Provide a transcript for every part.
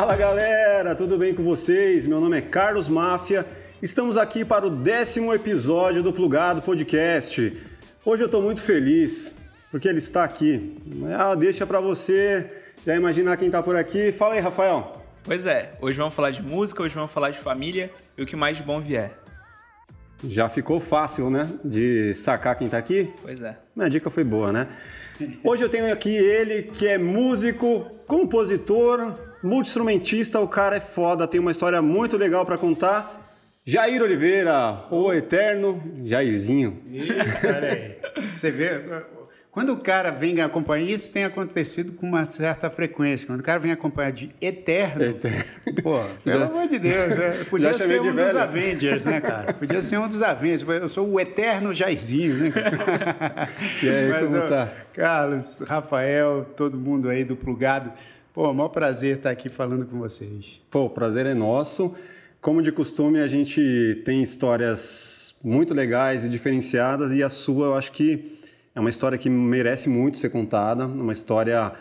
Fala galera, tudo bem com vocês? Meu nome é Carlos Máfia. Estamos aqui para o décimo episódio do Plugado Podcast. Hoje eu estou muito feliz porque ele está aqui. Ah, deixa para você já imaginar quem está por aqui. Fala aí, Rafael. Pois é, hoje vamos falar de música, hoje vamos falar de família e o que mais de bom vier. Já ficou fácil, né? De sacar quem tá aqui? Pois é. Minha dica foi boa, né? Hoje eu tenho aqui ele que é músico, compositor, multi-instrumentista. O cara é foda, tem uma história muito legal para contar. Jair Oliveira, o eterno Jairzinho. Isso, olha aí. Você vê, quando o cara vem acompanhar, isso tem acontecido com uma certa frequência. Quando o cara vem acompanhar de Eterno, Eterno. pô, pelo amor de Deus, né? Podia ser um dos. Avengers, né, cara? Podia ser um dos Avengers. Eu sou o Eterno Jairzinho, né? E aí, Mas, como ó, tá? Carlos, Rafael, todo mundo aí do Plugado. Pô, maior prazer estar aqui falando com vocês. Pô, o prazer é nosso. Como de costume, a gente tem histórias muito legais e diferenciadas, e a sua eu acho que é uma história que merece muito ser contada, uma história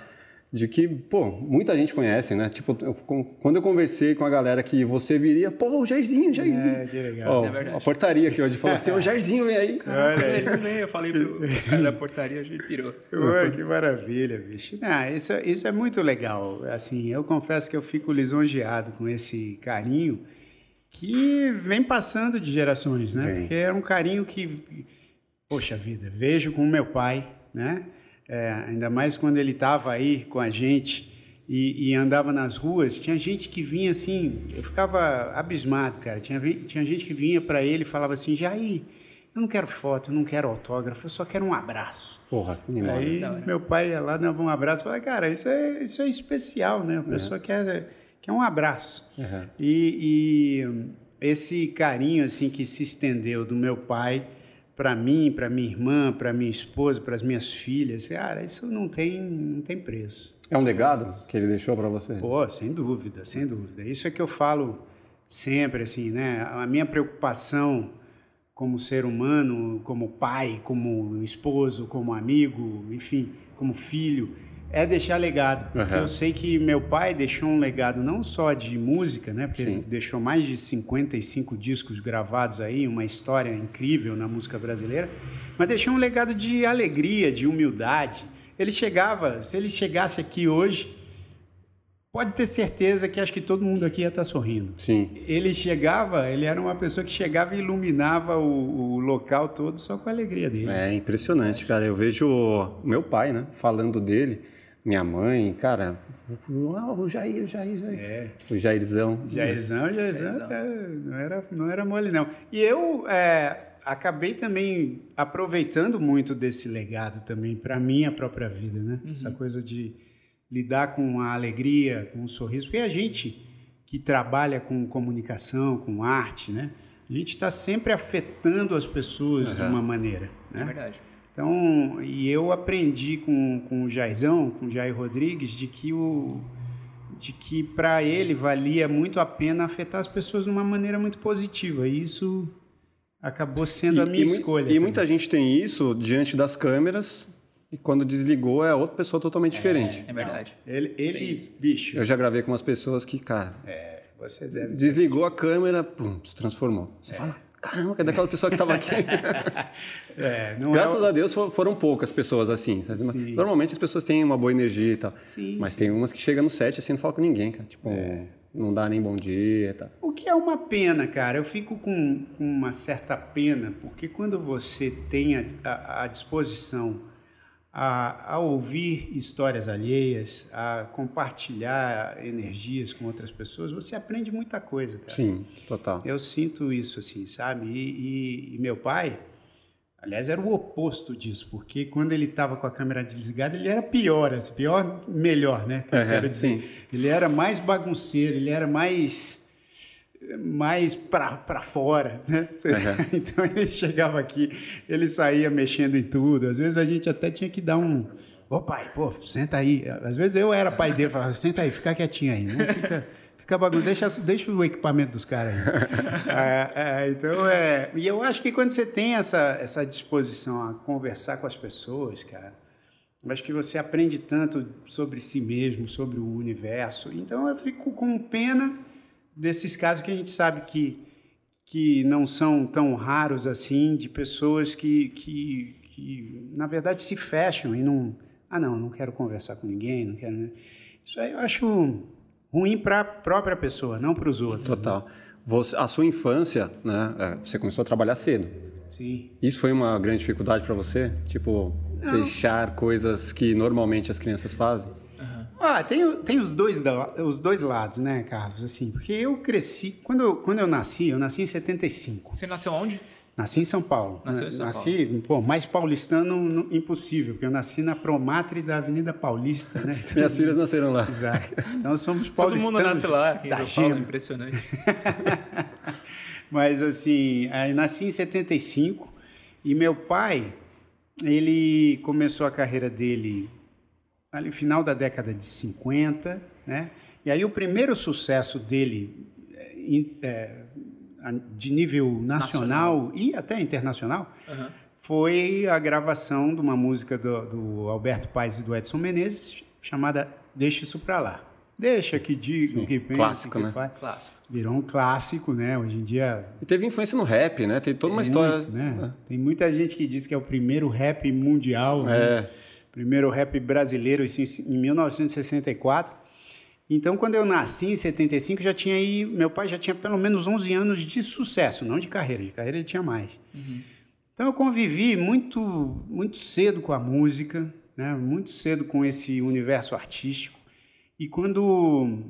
de que, pô, muita gente conhece, né? Tipo, eu- com- quando eu conversei com a galera que você viria, pô, o Jairzinho, Jairzinho. É, que legal. Ó, É verdade. a portaria aqui hoje falou assim, o Jairzinho vem aí. Caraca, ele vem, eu falei pro cara da portaria, hoje ele pirou. Ué, que maravilha, bicho. Não, isso, isso é muito legal. Assim, eu confesso que eu fico lisonjeado com esse carinho que vem passando de gerações, né? Porque é um carinho que, poxa vida, vejo com meu pai, né? É, ainda mais quando ele estava aí com a gente e, e andava nas ruas, tinha gente que vinha assim, eu ficava abismado, cara. Tinha, tinha gente que vinha para ele e falava assim, Jair, eu não quero foto, eu não quero autógrafo, eu só quero um abraço. Porra, que animal. Aí meu pai ia lá, dava um abraço, falava, cara, isso é, isso é especial, né? A pessoa quer, quer um abraço. Uhum. E, e, esse carinho assim que se estendeu do meu pai para mim, para minha irmã, para minha esposa, para as minhas filhas, cara, isso não tem, não tem preço. É um legado que ele deixou pra você? Pô, sem dúvida, sem dúvida. Isso é que eu falo sempre, assim, né? A minha preocupação como ser humano, como pai, como esposo, como amigo, enfim, como filho, é deixar legado. Porque Aham. eu sei que meu pai deixou um legado não só de música, né? Porque Sim. ele deixou mais de 55 discos gravados aí, uma história incrível na música brasileira, mas deixou um legado de alegria, de humildade. Ele chegava, se ele chegasse aqui hoje, pode ter certeza que acho que todo mundo aqui ia estar sorrindo. Sim. Ele chegava, ele era uma pessoa que chegava e iluminava o, o local todo só com a alegria dele. É impressionante, cara. Eu vejo meu pai, né, falando dele, minha mãe, cara, ah, o Jair, o Jair, o Jair. É. O Jairzão. Jairzão, Jairzão, Jairzão. é, não, era, não era mole, não. E eu é, acabei também aproveitando muito desse legado também para minha própria vida, né? Essa coisa de lidar com a alegria, com o sorriso. Porque a gente que trabalha com comunicação, com arte, né? A gente está sempre afetando as pessoas de Aham. uma maneira, É né? verdade. Então, e eu aprendi com, com o Jairzão, com o Jair Rodrigues, de que o de que para ele valia muito a pena afetar as pessoas de uma maneira muito positiva. E isso acabou sendo a minha mui- escolha. E também. muita gente tem isso diante das câmeras e quando desligou é outra pessoa totalmente diferente. É verdade. Ele, ele isso. bicho, Eu já gravei com umas pessoas que, cara, você deve desligou a câmera, pum, se transformou. É. Você fala, caramba, cadê aquela pessoa que estava aqui? É, não Graças é, a Deus for- foram poucas pessoas assim. Normalmente as pessoas têm uma boa energia e tal. Sim, Mas sim. tem umas que chegam no set assim, não fala com ninguém, cara. Tipo, É. não dá nem bom dia e tal. O que é uma pena, cara. Eu fico com, com uma certa pena, porque quando você tem a, a- a disposição a, a ouvir histórias alheias, a compartilhar energias com outras pessoas, você aprende muita coisa, cara. Sim, total. Eu sinto isso, assim, sabe? E, e- e meu pai, aliás, era o oposto disso, porque quando ele estava com a câmera desligada, ele era pior, assim, pior, melhor, né? Que sim. Ele era mais bagunceiro, ele era mais mais pra fora, né? Aham. Então ele chegava aqui, ele saía mexendo em tudo. Às vezes a gente até tinha que dar um. Ô pai, pô, senta aí. Às vezes eu era pai dele, falava, senta aí, fica quietinho aí. Não fica, fica bagunça, deixa, deixa o equipamento dos caras aí. É, é, então, é. E eu acho que quando você tem essa, essa disposição a conversar com as pessoas, cara, mas que você aprende tanto sobre si mesmo, sobre o universo. Então eu fico com pena desses casos que a gente sabe que, que não são tão raros assim, de pessoas que, que, que na verdade se fecham e não. Ah, não, não quero conversar com ninguém, não quero. Né? Isso aí eu acho ruim para a própria pessoa, não para os outros. Total. Você, a sua infância, né? É, você começou a trabalhar cedo. Sim. Isso foi uma grande dificuldade para você? Tipo, não. deixar coisas que normalmente as crianças fazem? Ah, tem, tem os, dois, os dois lados, né, Carlos? Assim, porque eu cresci. Quando eu, quando eu nasci, eu nasci em 75. Você nasceu onde? Nasci em São Paulo. Nasceu em São nasci, Paulo. pô, mais paulistano impossível, porque eu nasci na Promatre da Avenida Paulista, né? Minhas filhas nasceram lá. Exato. Então somos paulistanos. Todo mundo nasce lá, aqui em São Paulo, impressionante. Mas assim, nasci em 75 e meu pai, ele começou a carreira dele ali final da década de 50, né? E aí o primeiro sucesso dele é, de nível nacional, nacional, e até internacional uhum. foi a gravação de uma música do, do Alberto Paes e do Edson Menezes chamada Deixa Isso Pra Lá. Deixa que diga, que pensa, clássico, que né? faz. Clássico. Virou um clássico, né? Hoje em dia. E teve influência no rap, né? Tem toda uma história. muito, né? Tem muita gente que diz que é o primeiro rap mundial, né? Primeiro rap brasileiro, em 1964. Então, quando eu nasci em 75, já tinha aí, meu pai já tinha pelo menos 11 anos de sucesso, não de carreira, de carreira ele tinha mais. Uhum. Então, eu convivi muito, muito cedo com a música, né? muito cedo com esse universo artístico. E quando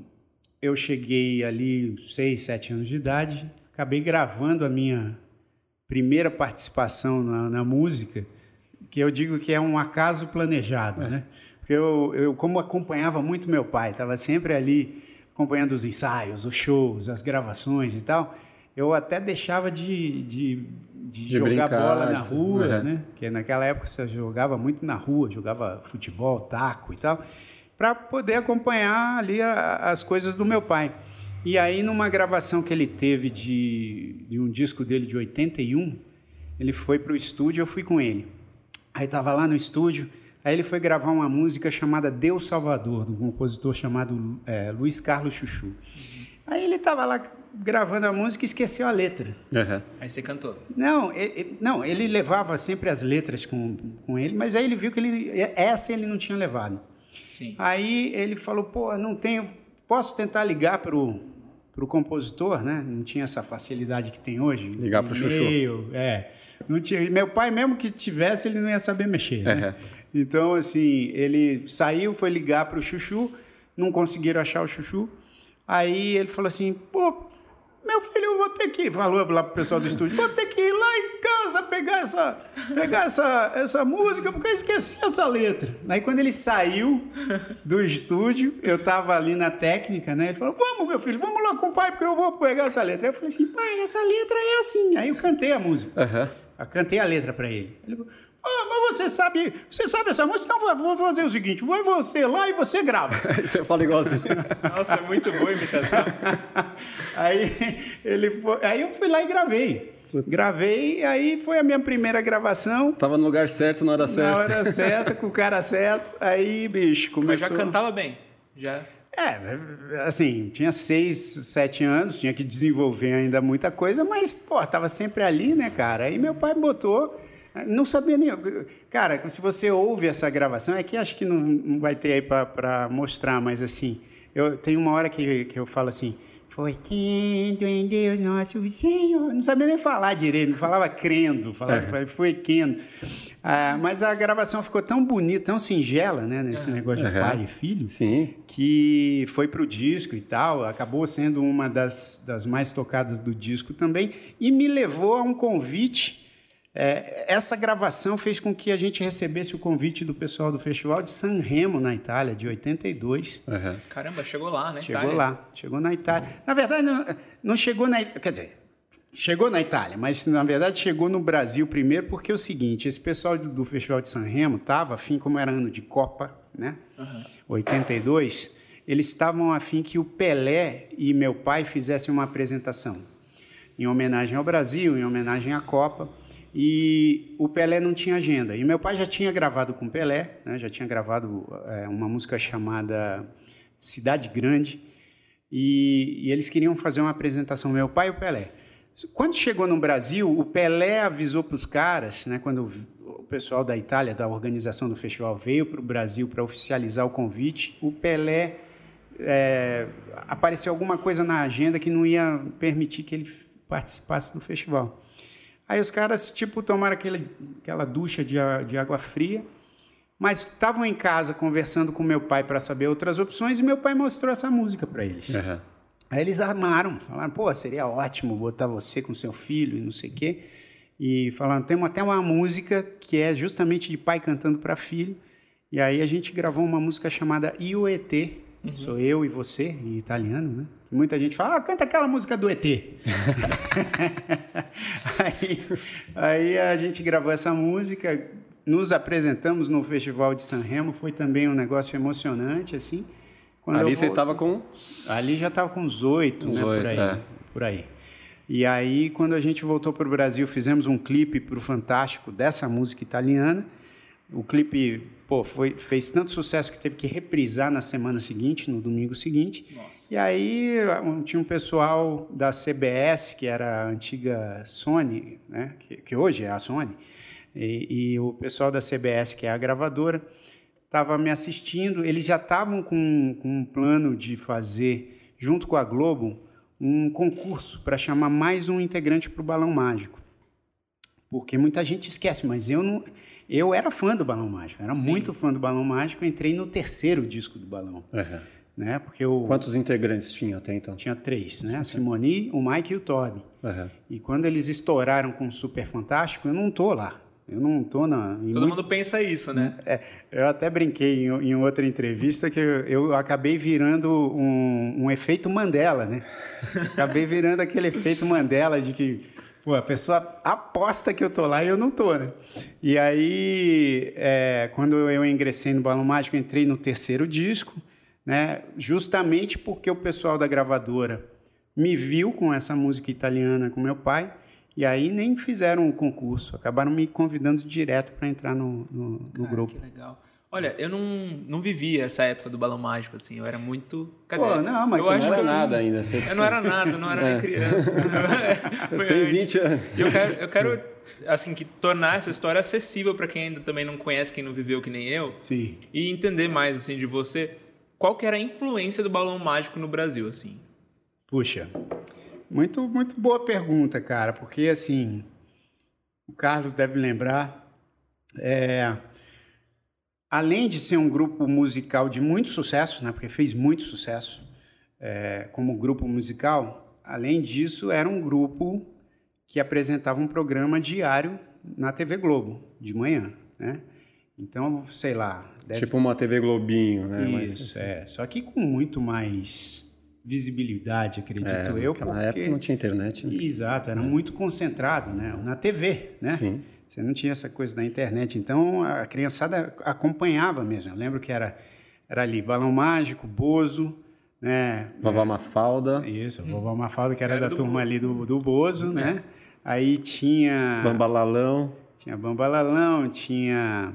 eu cheguei ali, 6, 7 anos de idade, acabei gravando a minha primeira participação na, na música, que eu digo que é um acaso planejado, é. né? Eu, eu, como acompanhava muito meu pai, estava sempre ali acompanhando os ensaios, os shows, as gravações e tal, eu até deixava de, de, de, de jogar brincar, bola na rua, é. né? Porque naquela época você jogava muito na rua, jogava futebol, taco e tal para poder acompanhar ali a, as coisas do meu pai. E aí, numa gravação que ele teve de, de um disco dele de 81, ele foi para o estúdio, eu fui com ele. Aí estava lá no estúdio, aí ele foi gravar uma música chamada Deus Salvador, de um compositor chamado é, Luiz Carlos Chuchu. Uhum. Aí ele estava lá gravando a música e esqueceu a letra. Uhum. Aí você cantou? Não ele, não, ele levava sempre as letras com, com ele, mas aí ele viu que ele, essa ele não tinha levado. Sim. Aí ele falou, pô, não tenho, posso tentar ligar para o para o compositor, né? Não tinha essa facilidade que tem hoje. Ligar para o chuchu. É. Não tinha, meu pai, mesmo que tivesse, ele não ia saber mexer. Né? Então, assim, ele saiu, foi ligar para o chuchu, não conseguiram achar o chuchu. Aí ele falou assim: pô, meu filho, eu vou ter que. Falou lá pro pessoal do estúdio: vou ter que ir lá em casa pegar essa, pegar essa, essa música, porque eu esqueci essa letra. Aí quando ele saiu do estúdio, eu tava ali na técnica, né? Ele falou: Vamos, meu filho, vamos lá com o pai, porque eu vou pegar essa letra. Aí eu falei assim: pai, essa letra é assim. Aí eu cantei a música. Uhum. Eu cantei a letra para ele. Ele falou: ah, mas você sabe, você sabe essa música? Então vou fazer o seguinte: vai você lá e você grava. você fala igualzinho. Nossa, é muito boa a imitação. aí, ele foi, aí eu fui lá e gravei. Gravei, aí foi a minha primeira gravação. Tava no lugar certo, na hora certa. Na hora certa, com o cara certo. Aí, bicho, começou... Mas já cantava bem? Já... É, assim, tinha seis, sete anos, tinha que desenvolver ainda muita coisa, mas, pô, tava sempre ali, né, cara? Aí meu pai botou não sabia nem. Cara, se você ouve essa gravação, é que acho que não, vai ter aí para mostrar, mas assim, eu tenho uma hora que, que eu falo assim. Foi crendo em Deus nosso Senhor. Não sabia nem falar direito, não falava crendo, falava, é. foi crendo. Ah, mas a gravação ficou tão bonita, tão singela, né, nesse negócio de pai e filho, Sim. que foi para o disco e tal, acabou sendo uma das, das mais tocadas do disco também, e me levou a um convite é, essa gravação fez com que a gente recebesse o convite do pessoal do Festival de San Remo, na Itália, de 82. Uhum. Caramba, chegou lá, né? Chegou Itália. lá, chegou na Itália. Na verdade, não, não chegou na Quer dizer, chegou na Itália, mas na verdade chegou no Brasil primeiro, porque é o seguinte: esse pessoal do, Festival de San Remo estava afim, como era ano de Copa, né? Uhum. 82, eles estavam afim que o Pelé e meu pai fizessem uma apresentação em homenagem ao Brasil, em homenagem à Copa. E o Pelé não tinha agenda. E meu pai já tinha gravado com o Pelé, né? já tinha gravado é, uma música chamada Cidade Grande. E, e, eles queriam fazer uma apresentação, meu pai e o Pelé. Quando chegou no Brasil, o Pelé avisou para os caras, né, quando o pessoal da Itália, da organização do festival, veio para o Brasil para oficializar o convite, o Pelé é, apareceu alguma coisa na agenda que não ia permitir que ele participasse do festival. Aí os caras, tipo, tomaram aquele, aquela ducha de, de água fria, mas estavam em casa conversando com meu pai para saber outras opções e meu pai mostrou essa música para eles. Uhum. Aí eles armaram, falaram, pô, seria ótimo botar você com seu filho e não sei o quê. E falaram, tem até uma música que é justamente de pai cantando para filho. E aí a gente gravou uma música chamada Io ET, uhum. sou eu e você, em italiano, né? Muita gente fala, ah, canta aquela música do ET. aí, aí a gente gravou essa música, nos apresentamos no Festival de San Remo, foi também um negócio emocionante, assim. Quando Ali você estava com? Ali já estava com uns oito, né? 8, por aí. É. Por aí. E aí, quando a gente voltou para o Brasil, fizemos um clipe para o Fantástico dessa música italiana. O clipe pô, foi, fez tanto sucesso que teve que reprisar na semana seguinte, no domingo seguinte. Nossa. E aí tinha um pessoal da CBS, que era a antiga Sony, né? que, que hoje é a Sony, e, e o pessoal da CBS, que é a gravadora, estava me assistindo, eles já estavam com, com, um plano de fazer, junto com a Globo, um concurso para chamar mais um integrante para o Balão Mágico. Porque muita gente esquece, mas eu não. Eu era fã do Balão Mágico, era Sim. muito fã do Balão Mágico, entrei no terceiro disco do Balão. Uhum. Né? Porque eu, Quantos integrantes tinha até então? Tinha três, né? A Simone, o Mike e o Todd. Uhum. E quando eles estouraram com o Super Fantástico, eu não tô lá. Eu não estou na. Todo muito... mundo pensa isso, né? É, eu até brinquei em, em outra entrevista que eu, eu acabei virando um, um, efeito Mandela, né? acabei virando aquele efeito Mandela de que pô, a pessoa aposta que eu tô lá e eu não tô, né? E aí, é, quando eu ingressei no Balão Mágico, entrei no terceiro disco, né? Justamente porque o pessoal da gravadora me viu com essa música italiana com meu pai e aí nem fizeram o concurso, acabaram me convidando direto para entrar no, no, no Cara, grupo. Que legal. Olha, eu não, não vivia essa época do balão mágico, assim. Eu era muito. Quer Pô, não, mas eu não era nada ainda. Você... Eu não era nada, não era é. nem criança. eu tenho 20 anos. Eu quero, eu quero assim, que tornar essa história acessível para quem ainda também não conhece, quem não viveu que nem eu. Sim. E entender mais, assim, de você. Qual que era a influência do balão mágico no Brasil, assim? Puxa, muito, muito boa pergunta, cara, porque assim, o Carlos deve lembrar, é, além de ser um grupo musical de muito sucesso, né, porque fez muito sucesso é, como grupo musical, além disso, era um grupo que apresentava um programa diário na TV Globo, de manhã, né? Então, sei lá... Deve... Tipo uma TV Globinho, né? Isso, Mas, assim... é. Só que com muito mais visibilidade, acredito é, eu. Naquela porque... época não tinha internet. Né? Exato, era é. muito concentrado, né? Na TV, né? Sim. Você não tinha essa coisa da internet, então a criançada acompanhava mesmo. Eu lembro que era, era ali Balão Mágico, Bozo, né? Vovó Mafalda. Isso, Vovó Mafalda, que era, era da turma Bozo. ali do, do Bozo, né? Aí tinha... Bambalalão. Tinha Bambalalão, tinha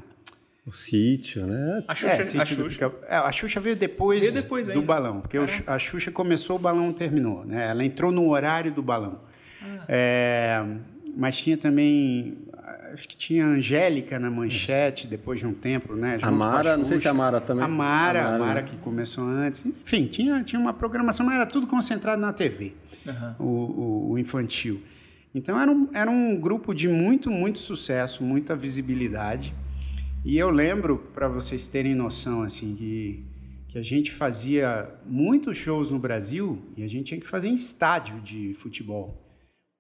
o sítio, né? A Xuxa, é, a, Xuxa. Do, é, a Xuxa veio depois, veio depois do balão, porque é. a Xuxa começou, o balão terminou, né? Ela entrou no horário do balão. Ah. É, mas tinha também, acho que tinha Angélica na manchete depois de um tempo, né? a Mara, a não sei se a Mara também. A Mara, a Mara, a Mara que começou antes. Enfim, tinha, tinha uma programação, mas era tudo concentrado na TV, uhum. o, o, o infantil. Então era um, era um grupo de muito, muito sucesso, muita visibilidade. E eu lembro, para vocês terem noção, assim, que, que a gente fazia muitos shows no Brasil e a gente tinha que fazer em estádio de futebol,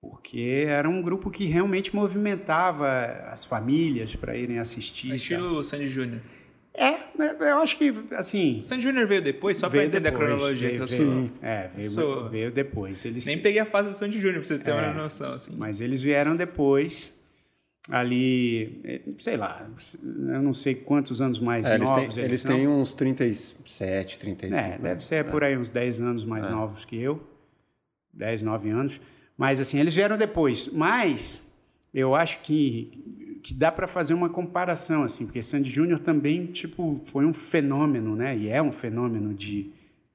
porque era um grupo que realmente movimentava as famílias para irem assistir. É estilo Sandy Júnior. É, eu acho que, assim... O Sandy Júnior veio depois, só para entender depois, a cronologia veio, que eu veio, sou... É, veio, sou... veio depois. Eles... Nem peguei a fase do Sandy Júnior, para vocês terem é, uma noção. Assim. Mas eles vieram depois ali, eh, sei lá, eu não sei quantos anos mais é, novos eles têm. Eles, têm uns 37, 35. É, deve ser é. por aí uns 10 anos mais é. novos que eu, 10, 9 anos. Mas assim, eles vieram depois. Mas eu acho que, que dá para fazer uma comparação, assim, porque Sandy Júnior também, tipo, foi um fenômeno, né? E é um fenômeno de...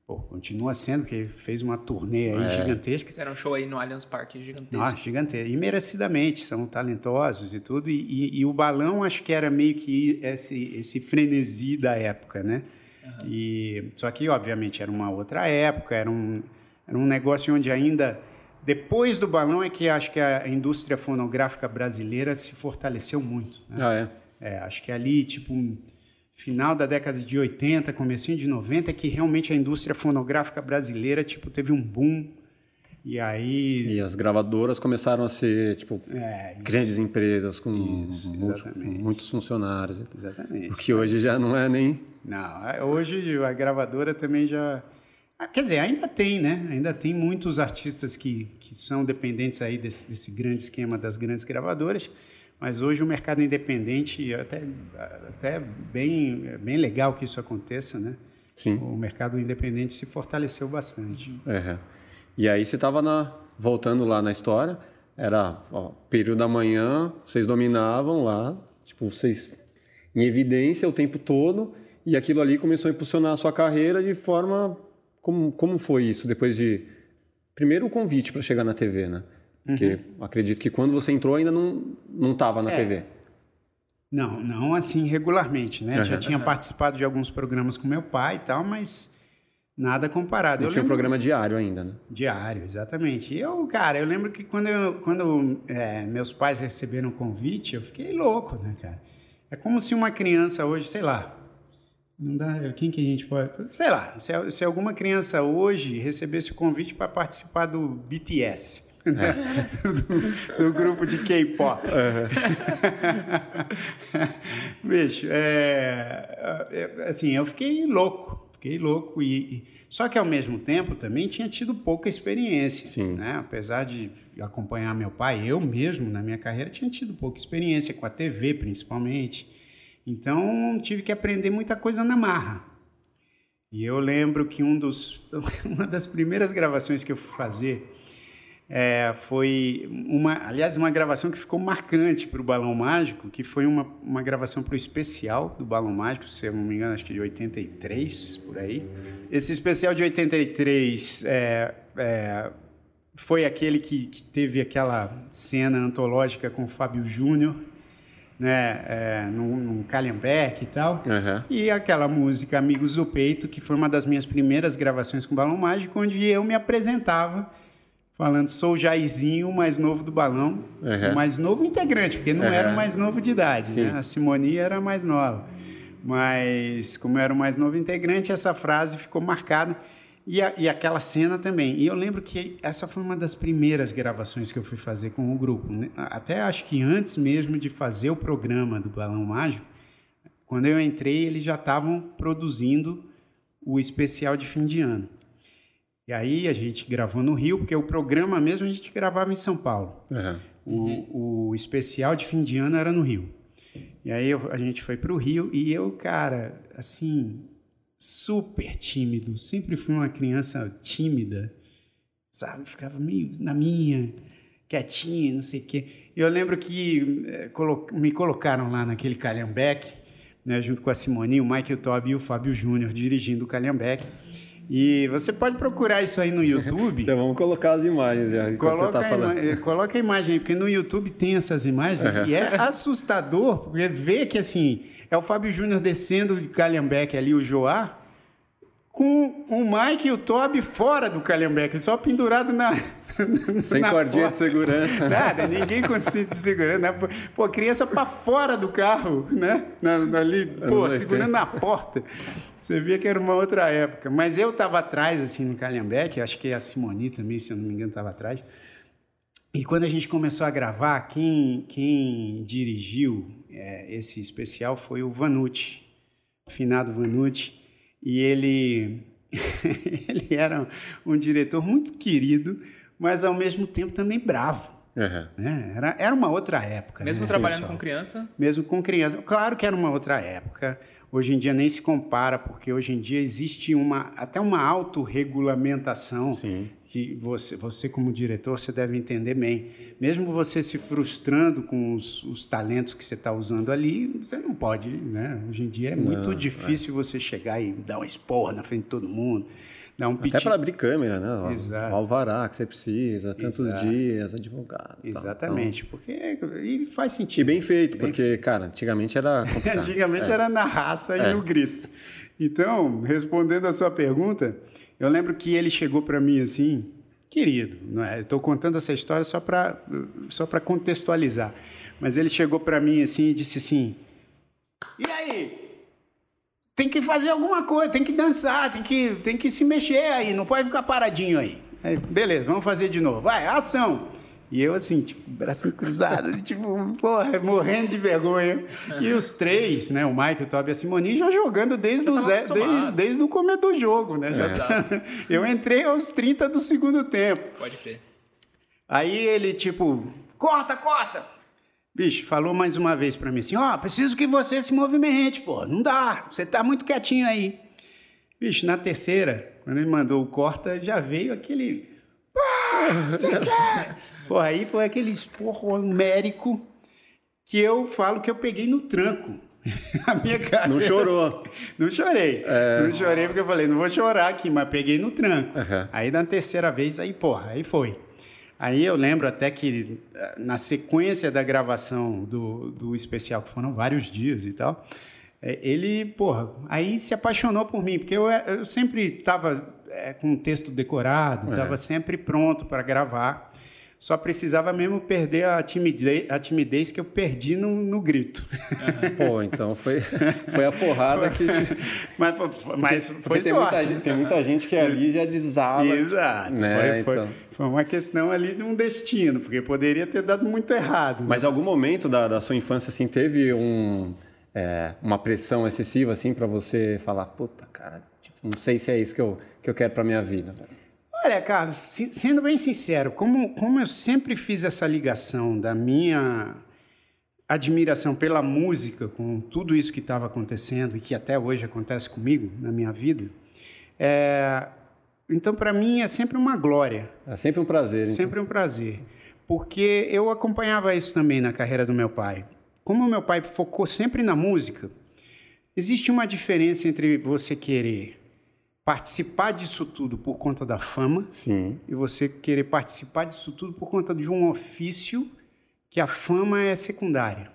Pô, continua sendo, porque fez uma turnê aí é. gigantesca. Fizeram um show aí no Allianz Parque gigantesco. Ah, gigantesco. E merecidamente, são talentosos e tudo. E, e, e, o balão, acho que era meio que esse, esse frenesi da época, né? Uhum. E, só que, obviamente, era uma outra época, era um, era um negócio onde ainda depois do balão é que acho que a indústria fonográfica brasileira se fortaleceu muito. Né? Ah, é? É, acho que ali, tipo, final da década de 80, comecinho de 90, é que realmente a indústria fonográfica brasileira, tipo, teve um boom. E aí... E as gravadoras começaram a ser, tipo, é, grandes empresas com, isso, muitos funcionários. Exatamente. O que hoje já não é nem... Não, é, hoje a gravadora também já ah, quer dizer, ainda tem, né? Ainda tem muitos artistas que, que são dependentes aí desse, desse grande esquema das grandes gravadoras, mas hoje o mercado independente, até, até bem, bem legal que isso aconteça, né? Sim. O mercado independente se fortaleceu bastante. É. E aí você estava voltando lá na história, era ó, período da manhã, vocês dominavam lá, tipo, vocês em evidência o tempo todo, e aquilo ali começou a impulsionar a sua carreira de forma como, como foi isso depois de. Primeiro o convite para chegar na TV, né? Porque uhum. acredito que quando você entrou ainda não não estava na é. TV. Não, não assim regularmente, né? Uhum. Já tinha participado de alguns programas com meu pai e tal, mas nada comparado. Não eu tinha lembro... um programa diário ainda, né? Diário, exatamente. E eu, cara, eu lembro que quando, eu, quando é, meus pais receberam o convite, eu fiquei louco, né, cara? É como se uma criança hoje, sei lá, não dá. Quem que a gente pode. Sei lá, se, se alguma criança hoje recebesse o convite para participar do BTS. Né? É. do, do, grupo de K-pop. Uhum. Bicho, é, é, assim, eu fiquei louco, fiquei louco e, e, só que ao mesmo tempo também tinha tido pouca experiência, Sim. né? Apesar de acompanhar meu pai, eu mesmo na minha carreira tinha tido pouca experiência com a TV, principalmente. Então tive que aprender muita coisa na marra. E eu lembro que um dos, uma das primeiras gravações que eu fui fazer é, foi uma, aliás, uma gravação que ficou marcante para o Balão Mágico, que foi uma, uma gravação para o especial do Balão Mágico, se eu não me engano, acho que de 83, por aí. Esse especial de 83 é, é, foi aquele que, que teve aquela cena antológica com o Fábio Júnior, né, é, num, num Calhambeck e tal. Uhum. E aquela música Amigos do Peito, que foi uma das minhas primeiras gravações com Balão Mágico, onde eu me apresentava falando sou o Jairzinho, o mais novo do Balão, uhum. o mais novo integrante, porque não uhum. era o mais novo de idade, né? A Simonia era a mais nova. Mas como era o mais novo integrante, essa frase ficou marcada. E, a, e, aquela cena também. E eu lembro que essa foi uma das primeiras gravações que eu fui fazer com o grupo. Né? Até acho que antes mesmo de fazer o programa do Balão Mágico, quando eu entrei, eles já estavam produzindo o especial de fim de ano. E aí a gente gravou no Rio, porque o programa mesmo a gente gravava em São Paulo. Uhum. O, o especial de fim de ano era no Rio. E aí eu, a gente foi para o Rio e eu, cara, assim, super tímido, sempre fui uma criança tímida, sabe? Ficava meio na minha, quietinha, não sei o quê. Eu lembro que é, me colocaram lá naquele Calhambeck, né, junto com a Simoninha, o Michael Tobi e o Fábio Júnior dirigindo o Calhambeck. E você pode procurar isso aí no YouTube. então vamos colocar as imagens já, coloca você tá falando. coloca a imagem aí, porque no YouTube tem essas imagens uhum. e é assustador, porque vê que assim, é o Fábio Júnior descendo de Calhambeck ali, o Joá, com o Mike e o Toby fora do Calhambeck, só pendurado na. Sem na cordinha porta. de segurança. Nada, ninguém com cinto de segurança. Né? Pô, criança para fora do carro, né? Na, ali, pô, segurando na porta. Você via que era uma outra época. Mas eu estava atrás, assim, no Calhambeck, acho que a Simoni também, se eu não me engano, estava atrás. E quando a gente começou a gravar, quem, quem dirigiu é, esse especial foi o Vanucci, o finado Vanucci, e ele, ele era um diretor muito querido, mas ao mesmo tempo também bravo. Uhum. Né? Era, era uma outra época. Mesmo né? trabalhando com criança? Mesmo com criança. Claro que era uma outra época. Hoje em dia nem se compara, porque hoje em dia existe uma, até uma autorregulamentação Sim. Que você, você como diretor, você deve entender bem. Mesmo você se frustrando com os, os talentos que você está usando ali, você não pode, né? Hoje em dia é muito não, difícil é. você chegar e dar uma esporra na frente de todo mundo. Dar um Até para abrir câmera, né? Exato. O alvará que você precisa, tantos Exato. dias, advogado. Exatamente, então... porque e faz sentido. E bem feito, bem porque, feito. cara, antigamente era antigamente é. era na raça e é. no grito. Então, respondendo a sua pergunta, eu lembro que ele chegou para mim assim, querido, não é? Estou contando essa história só para só para contextualizar. Mas ele chegou para mim assim e disse assim: "E aí? Tem que fazer alguma coisa, tem que dançar, tem que tem que se mexer aí, não pode ficar paradinho aí". aí beleza, vamos fazer de novo. Vai, ação. E eu, assim, tipo, bracinho cruzado, tipo, porra, morrendo de vergonha. E os três, né, o Mike, o Toby e a Simone, já jogando desde, o, Zé, desde, desde o começo do jogo, né? Já é. eu entrei aos 30 do segundo tempo. Pode ter. Aí ele, tipo, corta, corta! Bicho, falou mais uma vez para mim assim, ó, oh, preciso que você se movimente, pô, não dá, você tá muito quietinho aí. Bicho, na terceira, quando ele mandou o corta, já veio aquele... Você quer? Pô, aí foi aquele esporro numérico que eu falo que eu peguei no tranco. a minha cara. Não chorou. Não chorei. É... Não chorei porque eu falei, não vou chorar aqui, mas peguei no tranco. Uhum. Aí na terceira vez, aí, porra, aí foi. Aí eu lembro até que eh, na sequência da gravação do, do especial, que foram vários dias e tal, eh, ele, porra, aí se apaixonou por mim, porque eu, eu sempre estava é, com o texto decorado, estava é. sempre pronto para gravar. Só precisava mesmo perder a timidez, a timidez que eu perdi no, no grito. Uhum. Pô, então foi, foi a porrada que. Te... Mas, mas porque, foi tem sorte. Muita, tem muita gente que ali já desaba. Exato. Né? Foi, então. foi, uma questão ali de um destino, porque poderia ter dado muito errado. Mas né? algum momento da, da sua infância assim teve um, é, uma pressão excessiva assim para você falar, puta, cara, tipo, não sei se é isso que eu, que eu quero para minha vida. Olha, Carlos, sendo bem sincero, como, como eu sempre fiz essa ligação da minha admiração pela música, com tudo isso que estava acontecendo e que até hoje acontece comigo na minha vida, é, então para mim é sempre uma glória. É sempre um prazer. Então. Sempre um prazer, porque eu acompanhava isso também na carreira do meu pai. Como meu pai focou sempre na música, existe uma diferença entre você querer participar disso tudo por conta da fama Sim. e você querer participar disso tudo por conta de um ofício que a fama é secundária.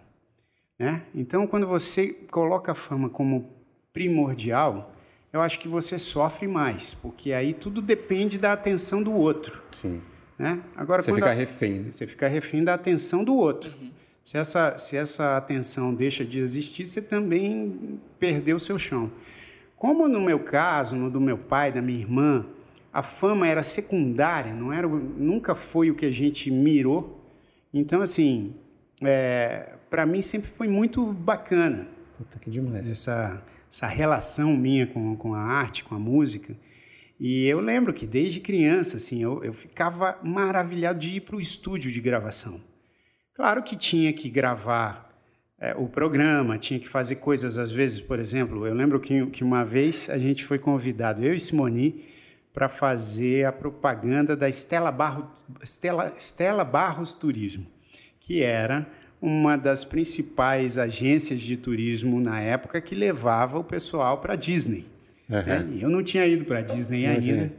Né? Então, quando você coloca a fama como primordial, eu acho que você sofre mais, porque aí tudo depende da atenção do outro. Sim. Né? Agora, você fica a... refém. Né? Você fica refém da atenção do outro. Uhum. Se, essa, se essa atenção deixa de existir, você também perdeu o seu chão. Como no meu caso, no do meu pai, da minha irmã, a fama era secundária, não era, nunca foi o que a gente mirou. Então, assim, é, para mim sempre foi muito bacana. Puta que demais. Essa, essa relação minha com, com a arte, com a música. E eu lembro que desde criança, assim, eu, eu ficava maravilhado de ir para o estúdio de gravação. Claro que tinha que gravar é, o programa, tinha que fazer coisas, às vezes, por exemplo, eu lembro que, que uma vez a gente foi convidado, eu e Simoni, para fazer a propaganda da Estela Barros, Estela, Estela Barros Turismo, que era uma das principais agências de turismo na época que levava o pessoal para Disney. Uhum. Né? Eu não tinha ido para Disney ainda.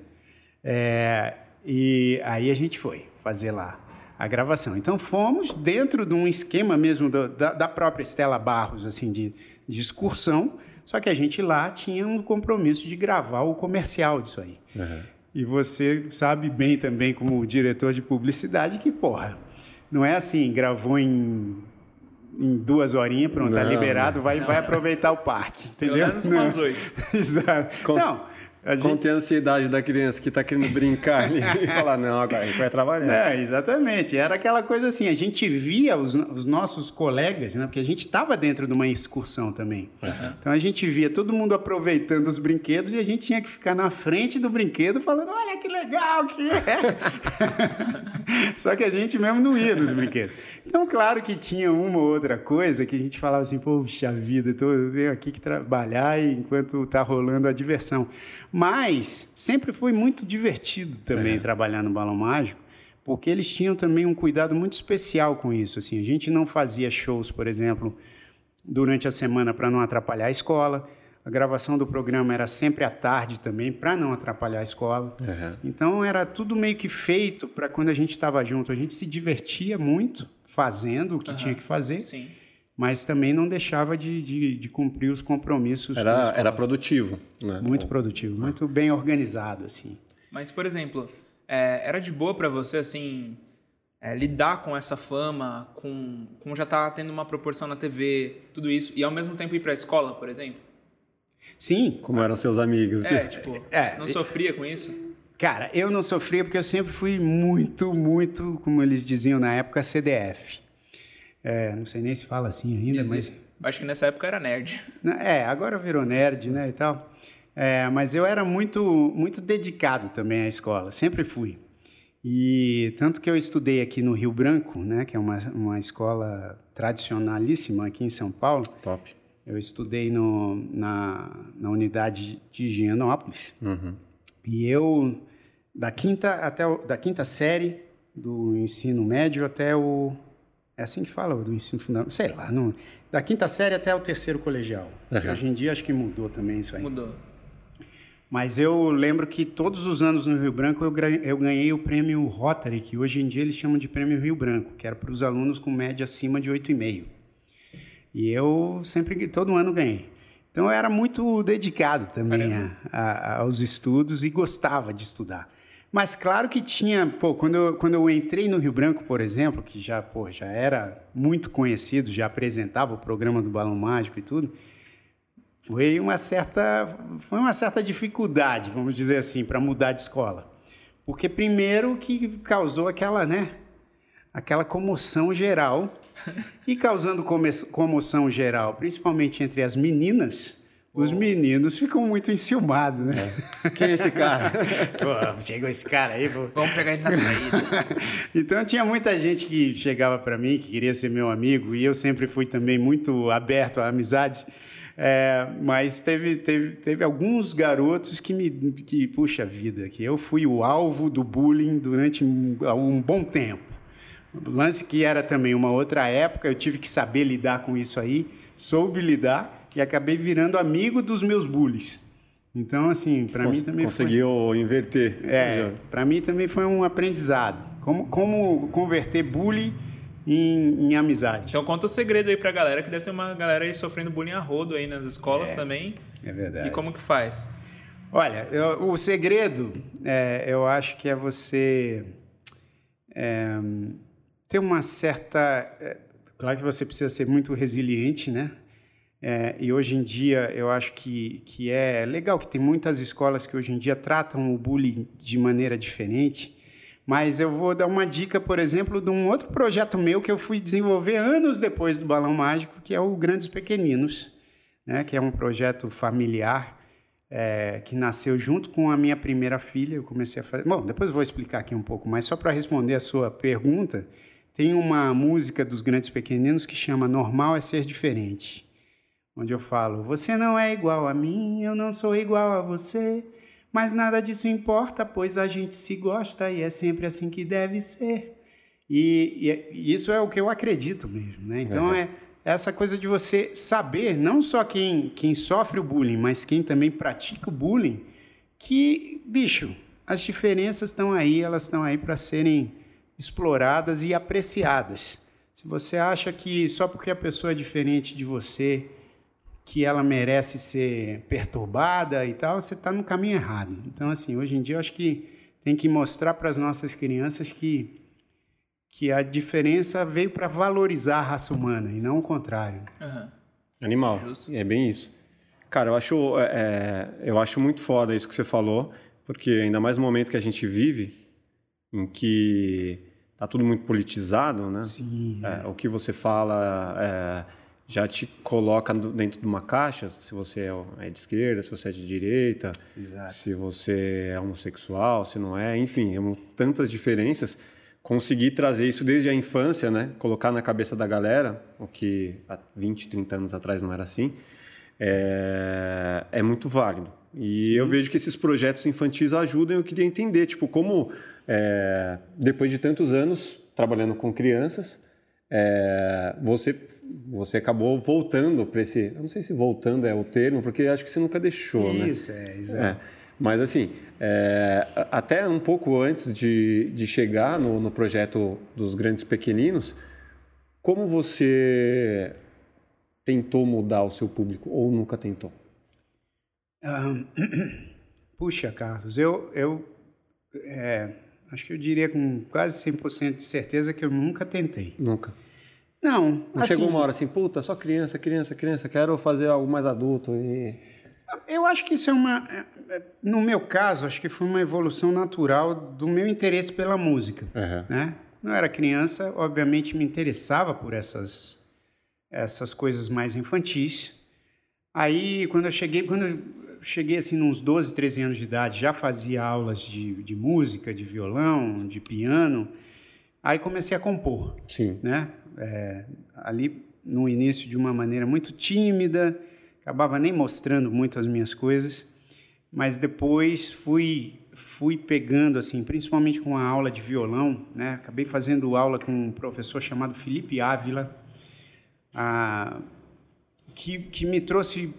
É, e aí a gente foi fazer lá a gravação. Então fomos dentro de um esquema mesmo do, da, da, própria Estela Barros, assim, de, de excursão, só que a gente lá tinha um compromisso de gravar o comercial disso aí. Uhum. E você sabe bem também, como diretor de publicidade, que, porra, não é assim, gravou em, em duas horinhas, pronto, tá não, tá liberado, vai, vai aproveitar o parque, entendeu? Pelo menos umas oito. Exato. Com... Não, a gente... Conter a ansiedade da criança que está querendo brincar ali e falar, não, agora a gente vai trabalhar. É, exatamente. Era aquela coisa assim, a gente via os, os nossos colegas, né? porque a gente estava dentro de uma excursão também. Uhum. Então a gente via todo mundo aproveitando os brinquedos e a gente tinha que ficar na frente do brinquedo falando, olha que legal que é. Só que a gente mesmo não ia nos brinquedos. Então, claro que tinha uma ou outra coisa que a gente falava assim, poxa vida, eu tenho aqui que trabalhar enquanto tá rolando a diversão. Mas sempre foi muito divertido também é. trabalhar no Balão Mágico, porque eles tinham também um cuidado muito especial com isso. Assim, a gente não fazia shows, por exemplo, durante a semana para não atrapalhar a escola. A gravação do programa era sempre à tarde também, para não atrapalhar a escola. Uhum. Então era tudo meio que feito para quando a gente estava junto. A gente se divertia muito fazendo o que uhum. tinha que fazer. Sim. Mas também não deixava de, de, de cumprir os compromissos. Era, era produtivo. Né? Muito produtivo, muito bem organizado. assim. Mas, por exemplo, é, era de boa para você, assim, é, lidar com essa fama, com, com já tá tendo uma proporção na TV, tudo isso, e ao mesmo tempo ir para a escola, por exemplo? Sim. Como eram seus amigos. É, tipo, é, não sofria com isso? Cara, eu não sofria porque eu sempre fui muito, muito, como eles diziam na época, CDF. É, não sei nem se fala assim ainda, mas... Acho que nessa época era nerd. É, agora virou nerd, né, e tal. É, mas eu era muito, muito dedicado também à escola, sempre fui. E tanto que eu estudei aqui no Rio Branco, né, que é uma, uma escola tradicionalíssima aqui em São Paulo. Top. Eu estudei no, na, na unidade de Higienópolis. Uhum. E eu, da quinta, até o, da quinta série do ensino médio até o. É assim que fala, do ensino fundamental? Sei lá, não, da quinta série até o terceiro colegial. Uhum. Hoje em dia acho que mudou também isso aí. Mudou. Mas eu lembro que todos os anos no Rio Branco eu, ganhei o prêmio Rotary, que hoje em dia eles chamam de prêmio Rio Branco, que era para os alunos com média acima de 8,5. E eu sempre, todo ano ganhei. Então eu era muito dedicado também a, a, aos estudos e gostava de estudar. Mas claro que tinha, pô, quando eu, quando eu entrei no Rio Branco, por exemplo, que já, pô, já era muito conhecido, já apresentava o programa do Balão Mágico e tudo, foi uma certa, foi uma certa dificuldade, vamos dizer assim, para mudar de escola. Porque primeiro que causou aquela, né, aquela comoção geral e causando comoção geral, principalmente entre as meninas, os meninos ficam muito enciumados, né? É. Quem é esse cara? pô, chegou esse cara aí, pô. Vamos pegar ele na saída. então tinha muita gente que chegava para mim, que queria ser meu amigo, e eu sempre fui também muito aberto à amizade. É, mas teve, teve, teve alguns garotos que me. que, puxa vida, que eu fui o alvo do bullying durante um, um bom tempo. Lance que era também uma outra época, eu tive que saber lidar com isso aí, soube lidar e acabei virando amigo dos meus bullies. Então, assim, para mim também conseguiu foi... inverter. É, para mim também foi um aprendizado. Como, como converter bullying em, em, amizade. Então conta o segredo aí pra galera, que deve ter uma galera aí sofrendo bullying a rodo aí nas escolas é, também. É verdade. E como que faz? Olha, eu, o segredo, é, eu acho que é você... É, ter uma certa. É, claro que você precisa ser muito resiliente, né? É, e hoje em dia eu acho que, que é legal que tem muitas escolas que hoje em dia tratam o bullying de maneira diferente. Mas eu vou dar uma dica, por exemplo, de um outro projeto meu que eu fui desenvolver anos depois do Balão Mágico, que é o Grandes Pequeninos, né? que é um projeto familiar é, que nasceu junto com a minha primeira filha. Eu comecei a fazer. Bom, depois vou explicar aqui um pouco, mas só para responder a sua pergunta, tem uma música dos Grandes Pequeninos que chama Normal é Ser Diferente, onde eu falo: Você não é igual a mim, eu não sou igual a você, mas nada disso importa, pois a gente se gosta e é sempre assim que deve ser. E, e isso é o que eu acredito mesmo, né? Então uhum. é essa coisa de você saber, não só quem, quem sofre o bullying, mas quem também pratica o bullying, que, bicho, as diferenças estão aí, elas estão aí para serem exploradas e apreciadas. Se você acha que só porque a pessoa é diferente de você, que ela merece ser perturbada e tal, você está no caminho errado. Então, assim, hoje em dia eu acho que tem que mostrar para as nossas crianças que, que a diferença veio para valorizar a raça humana e não o contrário. Uhum. Animal, Justo. é bem isso. Cara, eu acho, é, é, eu acho muito foda isso que você falou, porque ainda mais no momento que a gente vive, em que está tudo muito politizado, né? Sim. É, o que você fala é, já te coloca dentro de uma caixa, se você é, é de esquerda, se você é de direita, Exato. se você é homossexual, se não é, enfim, é tantas diferenças. conseguir trazer isso desde a infância, né? Colocar na cabeça da galera, o que há 20, 30 anos atrás não era assim, é, é muito válido. E Sim. eu vejo que esses projetos infantis ajudam. Eu queria entender, tipo, como é, depois de tantos anos trabalhando com crianças, é, você você acabou voltando para esse, eu não sei se voltando é o termo, porque acho que você nunca deixou, Isso, né? Isso, é, exato. É. Mas assim, é, até um pouco antes de, de chegar no, no projeto dos grandes pequeninos, como você tentou mudar o seu público ou nunca tentou? Um, puxa, Carlos, eu, eu é, acho que eu diria com quase 100% de certeza que eu nunca tentei. Nunca? Não. Não assim, chegou uma hora assim, puta, só criança, criança, criança, quero fazer algo mais adulto e... Eu acho que isso é uma. É, é, no meu caso, acho que foi uma evolução natural do meu interesse pela música. Uhum. Né? Eu era criança, obviamente me interessava por essas, essas coisas mais infantis. Aí, quando eu cheguei, quando cheguei assim, uns 12, 13 anos de idade, já fazia aulas de, de música, de violão, de piano. Aí comecei a compor. Sim. Né? É, ali no início de uma maneira muito tímida acabava nem mostrando muito as minhas coisas, mas depois fui fui pegando assim, principalmente com a aula de violão, né? Acabei fazendo aula com um professor chamado Felipe Ávila, ah, que, que me trouxe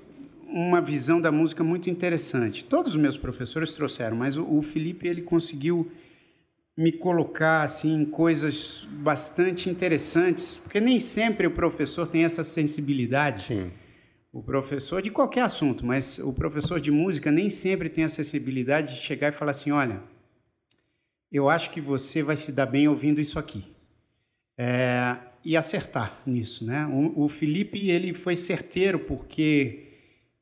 uma visão da música muito interessante. Todos os meus professores trouxeram, mas o, o Felipe ele conseguiu me colocar assim em coisas bastante interessantes, porque nem sempre o professor tem essa sensibilidade. Sim o professor de qualquer assunto, mas o professor de música nem sempre tem a acessibilidade de chegar e falar assim: olha, eu acho que você vai se dar bem ouvindo isso aqui. É, e acertar nisso, né? O, o, Felipe ele foi certeiro porque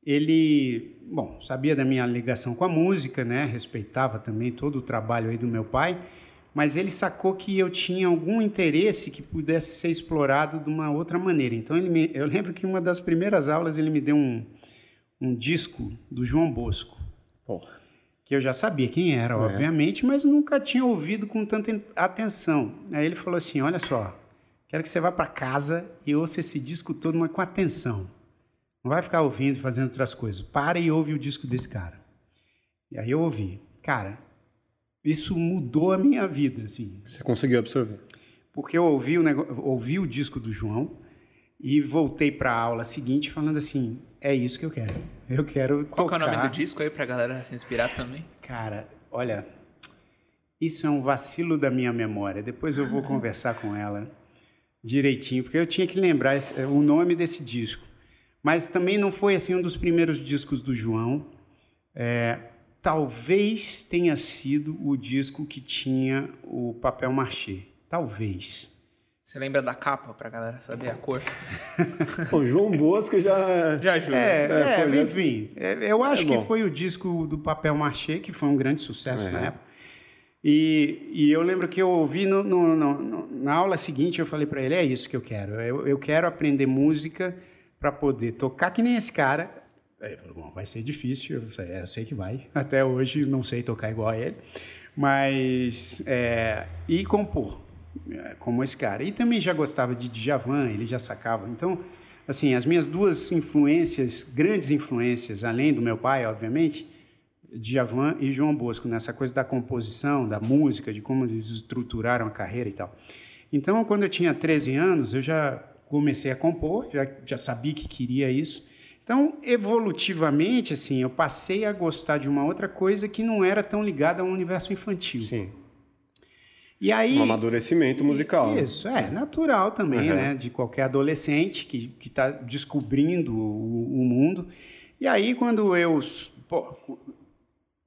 ele, bom, sabia da minha ligação com a música, né? Respeitava também todo o trabalho aí do meu pai mas ele sacou que eu tinha algum interesse que pudesse ser explorado de uma outra maneira. Então, ele me, eu lembro que uma das primeiras aulas ele me deu um, um disco do João Bosco. Porra. Que eu já sabia quem era, é. obviamente, mas nunca tinha ouvido com tanta atenção. Aí ele falou assim: Olha só, quero que você vá para casa e ouça esse disco todo, mas com atenção. Não vai ficar ouvindo e fazendo outras coisas. Para e ouve o disco desse cara. E aí eu ouvi. Cara, isso mudou a minha vida, assim. Você conseguiu absorver? Porque eu ouvi o, negócio, ouvi o disco do João e voltei para a aula seguinte falando assim, é isso que eu quero. Eu quero Qual tocar... é o nome do disco aí para a galera se inspirar também? Cara, olha, isso é um vacilo da minha memória. Depois eu vou conversar com ela direitinho, porque eu tinha que lembrar o nome desse disco. Mas também não foi assim um dos primeiros discos do João. É, talvez tenha sido o disco que tinha o papel machê. Talvez. Você lembra da capa para a galera saber a cor? o João Bosco já já ajuda. É, é, é enfim, é, eu acho é que foi o disco do papel machê que foi um grande sucesso na é. época. E, e, eu lembro que eu ouvi no, no, no, na aula seguinte, eu falei para ele: é isso que eu quero. Eu, eu quero aprender música para poder tocar que nem esse cara Aí falou, bom, vai ser difícil, eu sei, eu sei, que vai. Até hoje não sei tocar igual a ele. Mas, é, e compor, é, como esse cara. E também já gostava de Djavan, ele já sacava. Então, assim, as minhas duas influências, grandes influências, além do meu pai, obviamente, Djavan e João Bosco, nessa coisa da composição, da música, de como eles estruturaram a carreira e tal. Então, quando eu tinha 13 anos, eu já comecei a compor, já, já sabia que queria isso. Então, evolutivamente, assim, eu passei a gostar de uma outra coisa que não era tão ligada ao universo infantil. Sim. E aí, um amadurecimento musical. Né? Isso, é natural também, uhum. né? De qualquer adolescente que está descobrindo o, o, mundo. E aí, quando eu pô,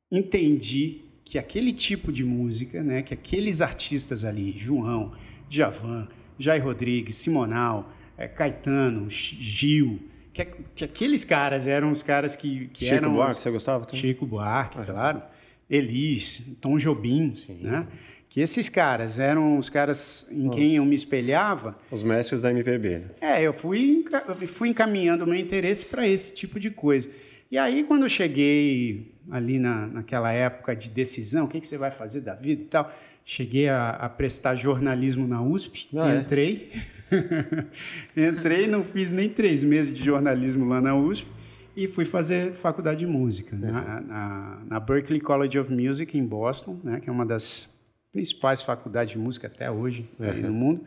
entendi que aquele tipo de música, né? Que aqueles artistas ali, João, Javan, Jair Rodrigues, Simonal, é, Caetano, Gil, que, que aqueles caras eram os caras que, que Chico eram... Buarque, os... você gostava? Também? Chico Buarque, uhum. claro. Elis, Tom Jobim, Sim. né? Que esses caras eram os caras em quem eu me espelhava. Os mestres da MPB, né? É, eu fui, fui encaminhando o meu interesse para esse tipo de coisa. E aí, quando eu cheguei ali na, naquela época de decisão, o que, que você vai fazer da vida e tal, cheguei a, a prestar jornalismo na USP, ah, é? entrei. É? entrei, não fiz nem três meses de jornalismo lá na USP e fui fazer faculdade de música é. na, na, na, Berklee College of Music em Boston, né, que é uma das principais faculdades de música até hoje é. no mundo.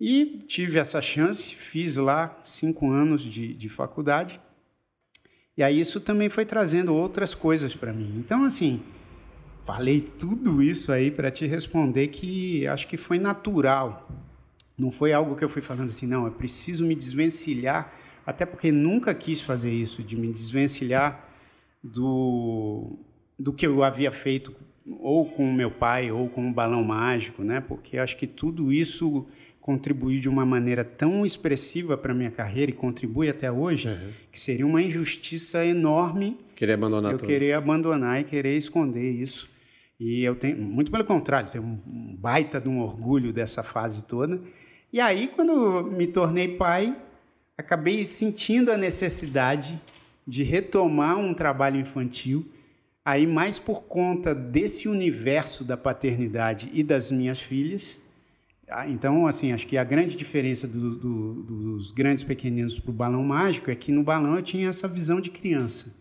E tive essa chance, fiz lá cinco anos de, de faculdade. E aí isso também foi trazendo outras coisas para mim. Então, assim, falei tudo isso aí para te responder que acho que foi natural. Não foi algo que eu fui falando assim, não, eu preciso me desvencilhar, até porque nunca quis fazer isso, de me desvencilhar do, do que eu havia feito ou com meu pai ou com o balão mágico, né? Porque acho que tudo isso contribuiu de uma maneira tão expressiva para minha carreira e contribui até hoje, uhum. que seria uma injustiça enorme. Querer abandonar eu tudo. querer abandonar e querer esconder isso. E eu tenho, muito pelo contrário, tenho um baita de um orgulho dessa fase toda. E aí, quando me tornei pai, acabei sentindo a necessidade de retomar um trabalho infantil, aí mais por conta desse universo da paternidade e das minhas filhas. Ah, então, assim, acho que a grande diferença do, do, dos grandes pequeninos para o balão mágico é que no balão eu tinha essa visão de criança.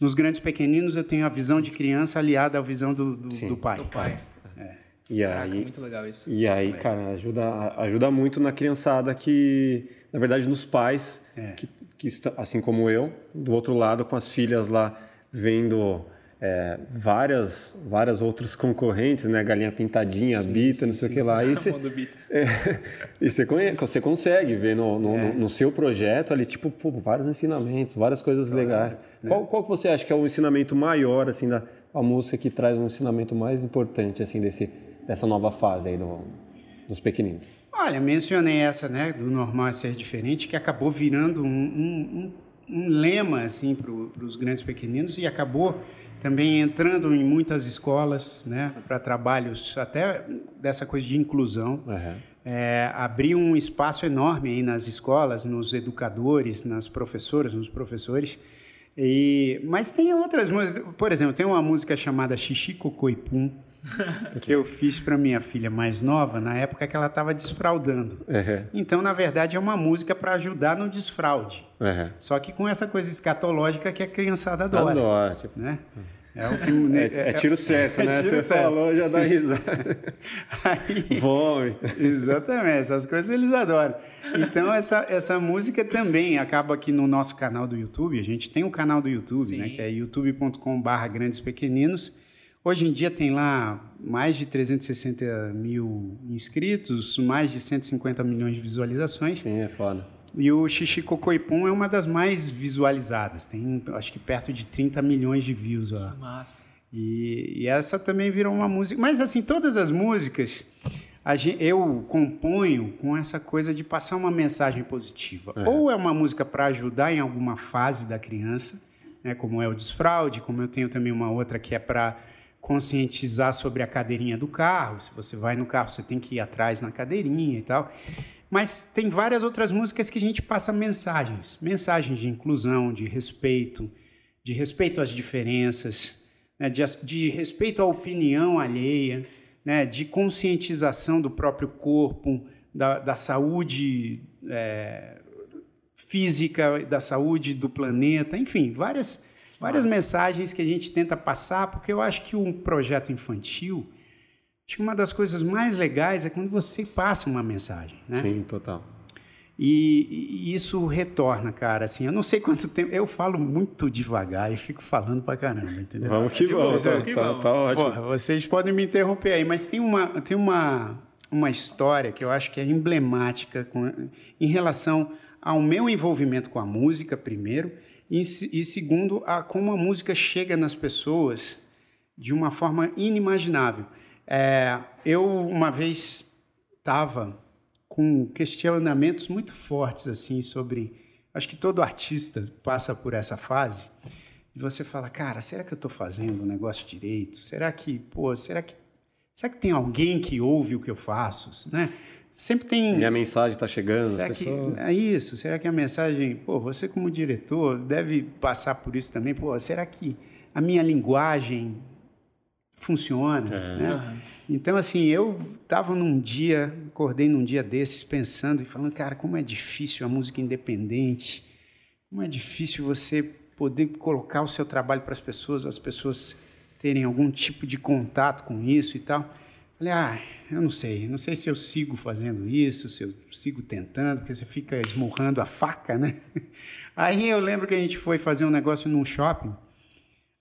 Nos grandes pequeninos eu tenho a visão de criança aliada à visão do, do, do pai. Do pai. É. E aí, Caraca, muito legal isso. E aí, cara, ajuda, ajuda muito na criançada que, na verdade, nos pais, é. que, que assim como eu, do outro lado, com as filhas lá vendo é, várias, várias outros concorrentes, né? Galinha Pintadinha, sim, Bita, sim, não sei o que lá. E você, é, e você, você consegue ver no, no, é. no, seu projeto ali, tipo, pô, vários ensinamentos, várias coisas claro, legais. Né? Qual, qual que você acha que é o ensinamento maior, assim, da a música que traz um ensinamento mais importante, assim, desse, dessa nova fase aí do, dos pequeninos? Olha, mencionei essa, né, do normal é ser diferente, que acabou virando um, um, um, um lema, assim, para os grandes pequeninos e acabou também entrando em muitas escolas, né, para trabalhos até dessa coisa de inclusão. Uhum. É, abrir um espaço enorme aí nas escolas, nos educadores, nas professoras, nos professores. E, mas tem outras músicas, por exemplo, tem uma música chamada Xixi Cocoipum, que eu fiz para minha filha mais nova na época que ela estava desfraudando. Uhum. Então, na verdade, é uma música para ajudar no desfraude. Uhum. Só que com essa coisa escatológica que a criançada adora. Adora. Tipo... Né? É, o que, é, é, tiro certo, é né? Tiro Você certo. falou, já dá risada. Aí, Vômito. Exatamente, essas coisas eles adoram. Então, essa, essa música também acaba aqui no nosso canal do YouTube. A gente tem um canal do YouTube, Sim. né? Que é youtube.com/barra grandes pequeninos. Hoje em dia tem lá mais de 360 mil inscritos, mais de 150 milhões de visualizações. Sim, é foda. E o Xixi Cocoipum é uma das mais visualizadas, tem acho que perto de 30 milhões de views. Ó. Que massa. E, e essa também virou uma música. Mas assim, todas as músicas gente, eu componho com essa coisa de passar uma mensagem positiva. É. Ou é uma música para ajudar em alguma fase da criança, né, como é o desfraude, como eu tenho também uma outra que é para conscientizar sobre a cadeirinha do carro. Se você vai no carro, você tem que ir atrás na cadeirinha e tal. Mas tem várias outras músicas que a gente passa mensagens, mensagens de inclusão, de respeito, de respeito às diferenças, né, de, de, respeito à opinião alheia, né, de conscientização do próprio corpo, da, da saúde é, física, da saúde do planeta, enfim, várias várias Nossa. mensagens que a gente tenta passar, porque eu acho que um projeto infantil, acho que uma das coisas mais legais é quando você passa uma mensagem, né? Sim, total. E, e, isso retorna, cara, assim, eu não sei quanto tempo, eu falo muito devagar e fico falando pra caramba, entendeu? Vamos que vamos, tá, tá, tá, ótimo. Porra, vocês podem me interromper aí, mas tem uma, tem uma, uma história que eu acho que é emblemática com, em relação ao meu envolvimento com a música, primeiro, e, e segundo, a como a música chega nas pessoas de uma forma inimaginável. É, eu uma vez estava com questionamentos muito fortes assim sobre, acho que todo artista passa por essa fase. E você fala, cara, será que eu estou fazendo o negócio direito? Será que, pô, será que, será que tem alguém que ouve o que eu faço, né? Sempre tem. Minha mensagem está chegando. Será que é isso? Será que a mensagem, pô, você como diretor deve passar por isso também? Pô, será que a minha linguagem funciona. É. Né? Então, assim, eu estava num dia, acordei num dia desses pensando e falando, cara, como é difícil a música independente, como é difícil você poder colocar o seu trabalho para as pessoas, as pessoas terem algum tipo de contato com isso e tal. Falei, ah, eu não sei, não sei se eu sigo fazendo isso, se eu sigo tentando, porque você fica esmurrando a faca, né? Aí eu lembro que a gente foi fazer um negócio num shopping.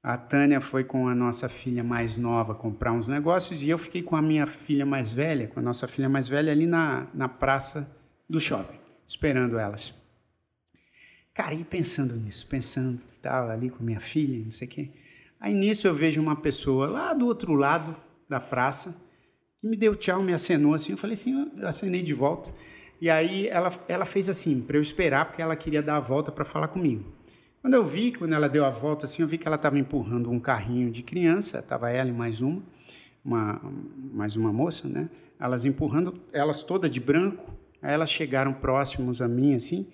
A Tânia foi com a nossa filha mais nova comprar uns negócios e eu fiquei com a minha filha mais velha, com a nossa filha mais velha ali na, na praça do shopping, esperando elas. Cara, e pensando nisso, pensando, estava ali com minha filha, não sei o quê. Aí nisso eu vejo uma pessoa lá do outro lado da praça que me deu tchau, me acenou assim. Eu falei assim, eu acenei de volta. E aí ela, ela fez assim, para eu esperar, porque ela queria dar a volta para falar comigo. Quando eu vi, quando ela deu a volta assim, eu vi que ela estava empurrando um carrinho de criança, estava ela e mais uma, uma, mais uma moça, né? Elas empurrando, elas todas de branco, aí elas chegaram próximos a mim, assim,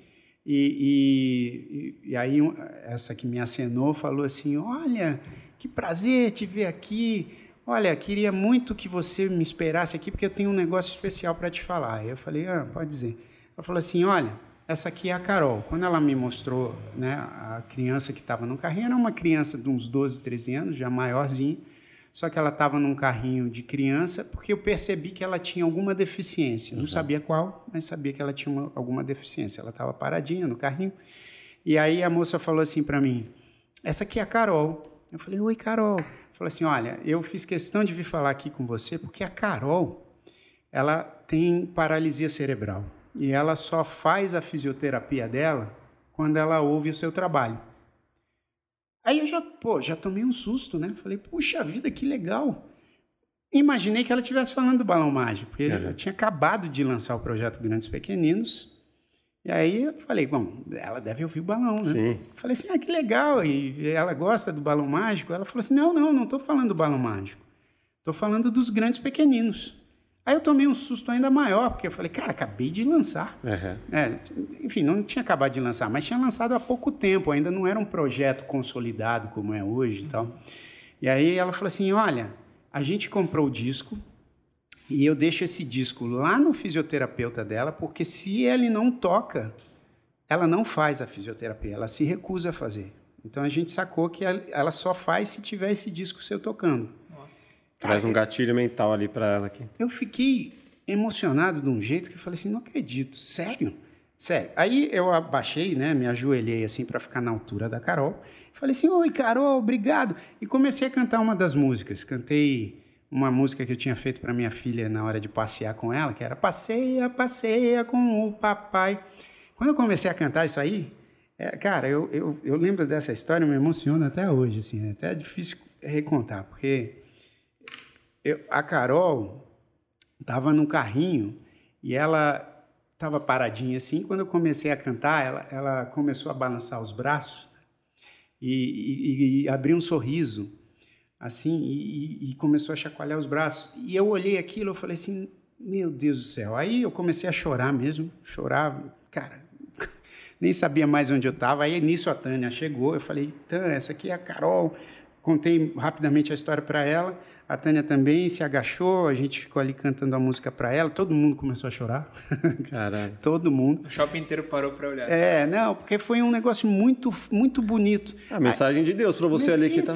e, e, e aí essa que me acenou falou assim, olha, que prazer te ver aqui, Olha, queria muito que você me esperasse aqui porque eu tenho um negócio especial para te falar. Eu falei, ah, pode dizer. Ela falou assim, olha, essa aqui é a Carol. Quando ela me mostrou, né, a criança que estava no carrinho, era uma criança de uns 12, 13 anos, já maiorzinha, só que ela estava num carrinho de criança porque eu percebi que ela tinha alguma deficiência. Não uhum. sabia qual, mas sabia que ela tinha uma, alguma deficiência. Ela estava paradinha no carrinho. E aí a moça falou assim para mim, essa aqui é a Carol. Eu falei, oi, Carol. Falou assim, olha, eu fiz questão de vir falar aqui com você porque a Carol, ela tem paralisia cerebral e ela só faz a fisioterapia dela quando ela ouve o seu trabalho. Aí eu já, pô, já tomei um susto, né? Falei, puxa vida, que legal. Imaginei que ela estivesse falando do balão mágico, porque uhum. eu tinha acabado de lançar o projeto Grandes Pequeninos e aí eu falei, bom, ela deve ouvir o balão, né? Sim. Falei assim, ah, que legal, e ela gosta do balão mágico? Ela falou assim, não, não, não estou falando do balão mágico. Estou falando dos grandes pequeninos. Aí eu tomei um susto ainda maior, porque eu falei, cara, acabei de lançar. Uhum. É, enfim, não tinha acabado de lançar, mas tinha lançado há pouco tempo, ainda não era um projeto consolidado como é hoje e tal. E aí ela falou assim, olha, a gente comprou o disco, e eu deixo esse disco lá no fisioterapeuta dela, porque se ele não toca, ela não faz a fisioterapia, ela se recusa a fazer. Então a gente sacou que ela só faz se tiver esse disco seu tocando. Nossa. Traz um gatilho mental ali para ela aqui. Eu fiquei emocionado de um jeito que eu falei assim, não acredito, sério? Sério. Aí eu abaixei, né, me ajoelhei assim para ficar na altura da Carol. Falei assim, oi Carol, obrigado. E comecei a cantar uma das músicas. Cantei uma música que eu tinha feito para minha filha na hora de passear com ela, que era Passeia, passeia com o papai. Quando eu comecei a cantar isso aí, é, cara, eu, eu, eu, lembro dessa história, me emociona até hoje, assim, é até difícil recontar, porque eu, a Carol estava no carrinho e ela estava paradinha assim. Quando eu comecei a cantar, ela, ela começou a balançar os braços e, e, e abrir um sorriso assim, e, e, começou a chacoalhar os braços. E eu olhei aquilo, eu falei assim, meu Deus do céu. Aí eu comecei a chorar mesmo, chorava, cara, nem sabia mais onde eu estava. Aí nisso a Tânia chegou, eu falei, Tânia, essa aqui é a Carol. Contei rapidamente a história para ela. A Tânia também se agachou, a gente ficou ali cantando a música para ela, todo mundo começou a chorar. Caralho. todo mundo. O shopping inteiro parou para olhar. É, não, porque foi um negócio muito, muito bonito. A mensagem de Deus para você ali que tá.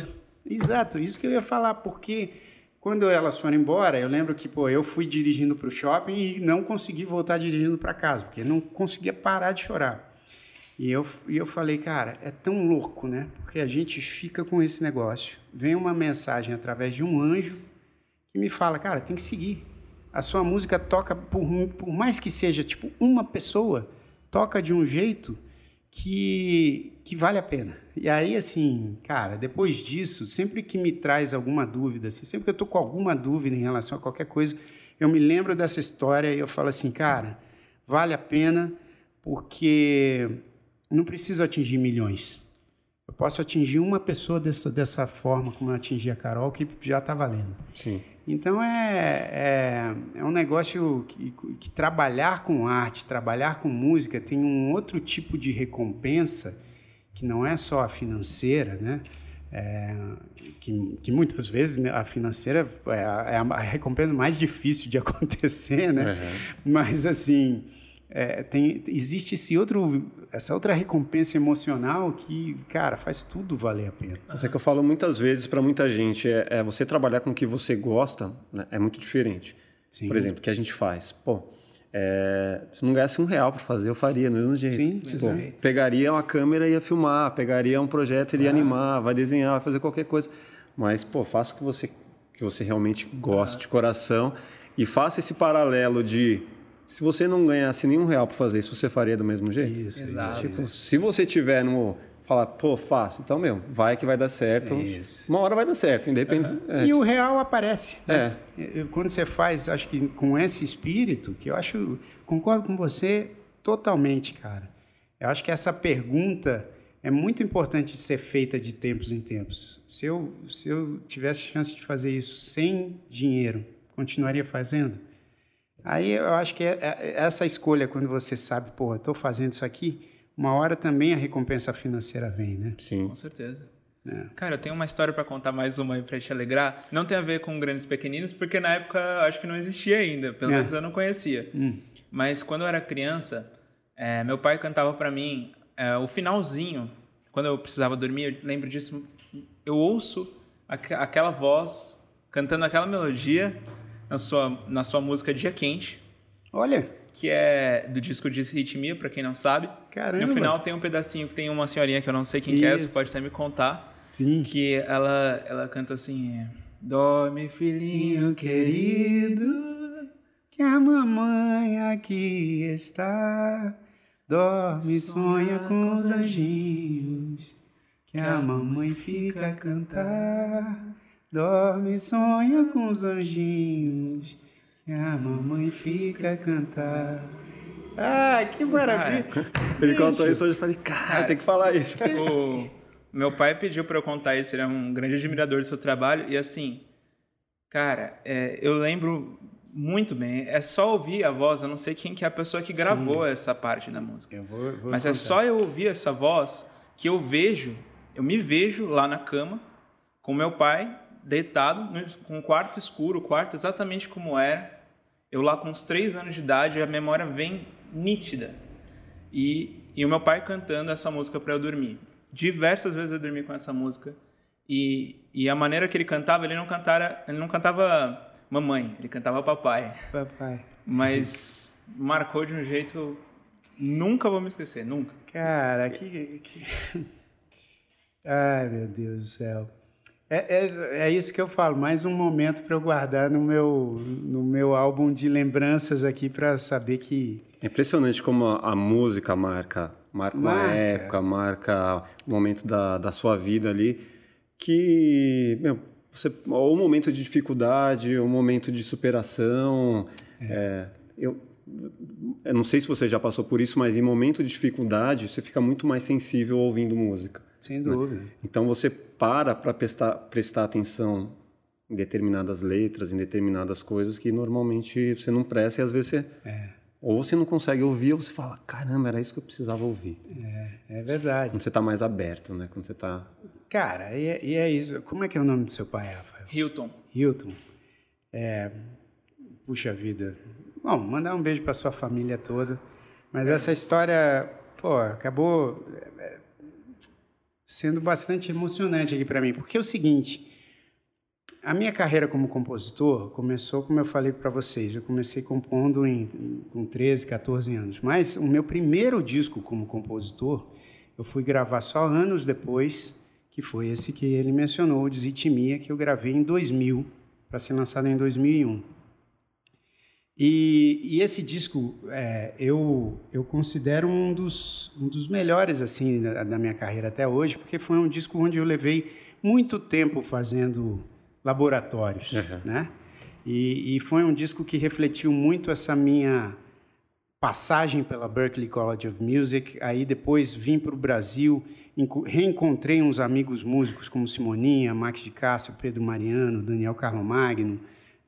Exato, isso que eu ia falar, porque quando elas foram embora, eu lembro que pô, eu fui dirigindo para o shopping e não consegui voltar dirigindo para casa, porque não conseguia parar de chorar. E eu, e eu falei, cara, é tão louco, né? Porque a gente fica com esse negócio. Vem uma mensagem através de um anjo que me fala, cara, tem que seguir. A sua música toca, por, por mais que seja tipo uma pessoa, toca de um jeito que, que vale a pena. E aí, assim, cara, depois disso, sempre que me traz alguma dúvida, assim, sempre que eu estou com alguma dúvida em relação a qualquer coisa, eu me lembro dessa história e eu falo assim, cara, vale a pena porque não preciso atingir milhões. Eu posso atingir uma pessoa dessa, dessa forma como eu atingi a Carol, que já está valendo. Sim. Então é, é, é um negócio que, que, trabalhar com arte, trabalhar com música tem um outro tipo de recompensa que não é só a financeira, né? é, que, que, muitas vezes né, a financeira é a, é a, recompensa mais difícil de acontecer, né? Uhum. Mas assim é, tem, existe esse outro, essa outra recompensa emocional que, cara, faz tudo valer a pena. Isso é que eu falo muitas vezes para muita gente, é, é, você trabalhar com o que você gosta né, é muito diferente. Sim. Por exemplo, o que a gente faz, pô, é, se não ganhasse um real para fazer, eu faria, no mesmo jeito. Sim, tipo, pegaria uma câmera e ia filmar, pegaria um projeto e ia ah. animar, vai desenhar, vai fazer qualquer coisa. Mas, pô, faça o que você, que você realmente gosta ah. de coração e faça esse paralelo de se você não ganhasse nenhum real para fazer isso, você faria do mesmo jeito? Isso, exato. Tipo, se você tiver no falar, pô, faço, então, meu, vai que vai dar certo. Isso. Uma hora vai dar certo, independente. Uhum. É, e tipo... o real aparece. Né? É. Quando você faz, acho que com esse espírito, que eu acho, concordo com você totalmente, cara. Eu acho que essa pergunta é muito importante de ser feita de tempos em tempos. Se eu, se eu tivesse chance de fazer isso sem dinheiro, continuaria fazendo? Aí eu acho que é, é essa escolha, quando você sabe, pô, estou fazendo isso aqui, uma hora também a recompensa financeira vem, né? Sim. Com certeza. É. Cara, eu tenho uma história para contar mais uma aí pra te alegrar. Não tem a ver com grandes pequeninos, porque na época acho que não existia ainda, pelo é. menos eu não conhecia. Hum. Mas quando eu era criança, é, meu pai cantava para mim é, o finalzinho, quando eu precisava dormir, eu lembro disso. Eu ouço aqu aquela voz cantando aquela melodia na sua, na sua música Dia Quente. Olha! Que é do disco Ritmia, para quem não sabe. Caramba. No final tem um pedacinho que tem uma senhorinha que eu não sei quem que é, você pode até me contar. Sim. Que ela, ela canta assim: Dorme, filhinho querido, que a mamãe aqui está. Dorme, sonha, sonha com os anjinhos, que a mamãe fica a cantar. Dorme, sonha com os anjinhos a mamãe fica a cantar. Ah, que maravilha! Ele contou isso hoje e falei, cara, tem que falar isso. O meu pai pediu para eu contar isso, ele é um grande admirador do seu trabalho. E assim, cara, é, eu lembro muito bem. É só ouvir a voz, eu não sei quem que é a pessoa que gravou Sim. essa parte da música. Eu vou, vou Mas é contar. é só eu ouvir essa voz que eu vejo, eu me vejo lá na cama com meu pai deitado, com o quarto escuro, o quarto exatamente como era eu lá com uns três anos de idade, a memória vem nítida. E, e o meu pai cantando essa música para eu dormir. Diversas vezes eu dormi com essa música. E, e a maneira que ele cantava, ele não, cantara, ele não cantava mamãe, ele cantava papai. Papai. Mas marcou de um jeito. Nunca vou me esquecer, nunca. Cara, que. que... Ai, meu Deus do céu. É, é, é, isso que eu falo, mais um momento para eu guardar no meu, no meu álbum de lembranças aqui para saber que. É impressionante como a, a música marca, marca, marca uma época, marca o momento da, da sua vida ali, que meu, você, ou um momento de dificuldade, ou um momento de superação. É. É, eu, eu não sei se você já passou por isso, mas em momento de dificuldade você fica muito mais sensível ouvindo música. Sem dúvida. Né? Então você para para prestar, prestar atenção em determinadas letras, em determinadas coisas que normalmente você não presta e às vezes você. É. Ou você não consegue ouvir, ou você fala, caramba, era isso que eu precisava ouvir. É, é verdade. Quando você está mais aberto, né? Quando você está. Cara, e é, e é, isso. Como é que é o nome do seu pai, Rafael? Hilton. Hilton. É, puxa vida. Bom, mandar um beijo para sua família toda. Mas essa história, pô, acabou sendo bastante emocionante aqui para mim, porque é o seguinte, a minha carreira como compositor começou, como eu falei para vocês, eu comecei compondo em, com 13, 14 anos, mas o meu primeiro disco como compositor eu fui gravar só anos depois, que foi esse que ele mencionou, o Desitimia, que eu gravei em 2000, para ser lançado em 2001. E, e esse disco é, eu, eu considero um dos, um dos melhores assim da, da, minha carreira até hoje, porque foi um disco onde eu levei muito tempo fazendo laboratórios, uhum. né? E, e, foi um disco que refletiu muito essa minha passagem pela Berklee College of Music. Aí depois vim para o Brasil, reencontrei uns amigos músicos como Simoninha, Max de Castro, Pedro Mariano, Daniel Carlo Magno,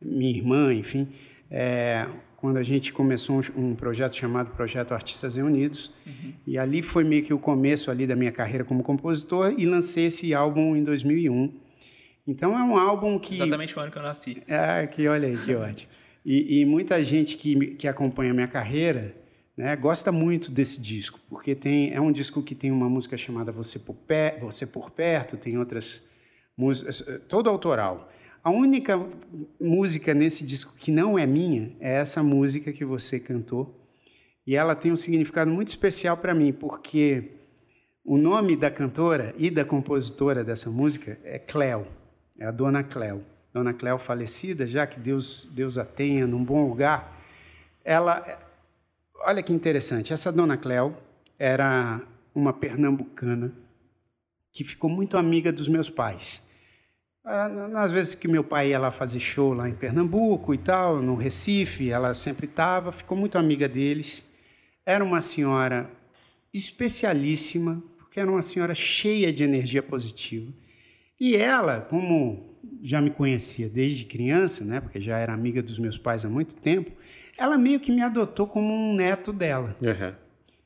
minha irmã, enfim. É, quando a gente começou um, um projeto chamado Projeto Artistas Reunidos. Uhum. E ali foi meio que o começo ali da minha carreira como compositor e lancei esse álbum em 2001. Então é um álbum que... Exatamente o ano que eu nasci. É, que olha aí, que ótimo. E, e, muita gente que, que acompanha a minha carreira né, gosta muito desse disco, porque tem, é um disco que tem uma música chamada Você por, Pé, Você por Perto, tem outras músicas, todo autoral. A única música nesse disco que não é minha é essa música que você cantou. E ela tem um significado muito especial para mim, porque o nome da cantora e da compositora dessa música é Cleo, é a Dona Cleo. Dona Cleo falecida, já que Deus, Deus a tenha num bom lugar. Ela, olha que interessante, essa Dona Cleo era uma pernambucana que ficou muito amiga dos meus pais. Às vezes que meu pai ia lá fazer show lá em Pernambuco e tal, no Recife, ela sempre estava, ficou muito amiga deles. Era uma senhora especialíssima, porque era uma senhora cheia de energia positiva. E ela, como já me conhecia desde criança, né, porque já era amiga dos meus pais há muito tempo, ela meio que me adotou como um neto dela. Uhum.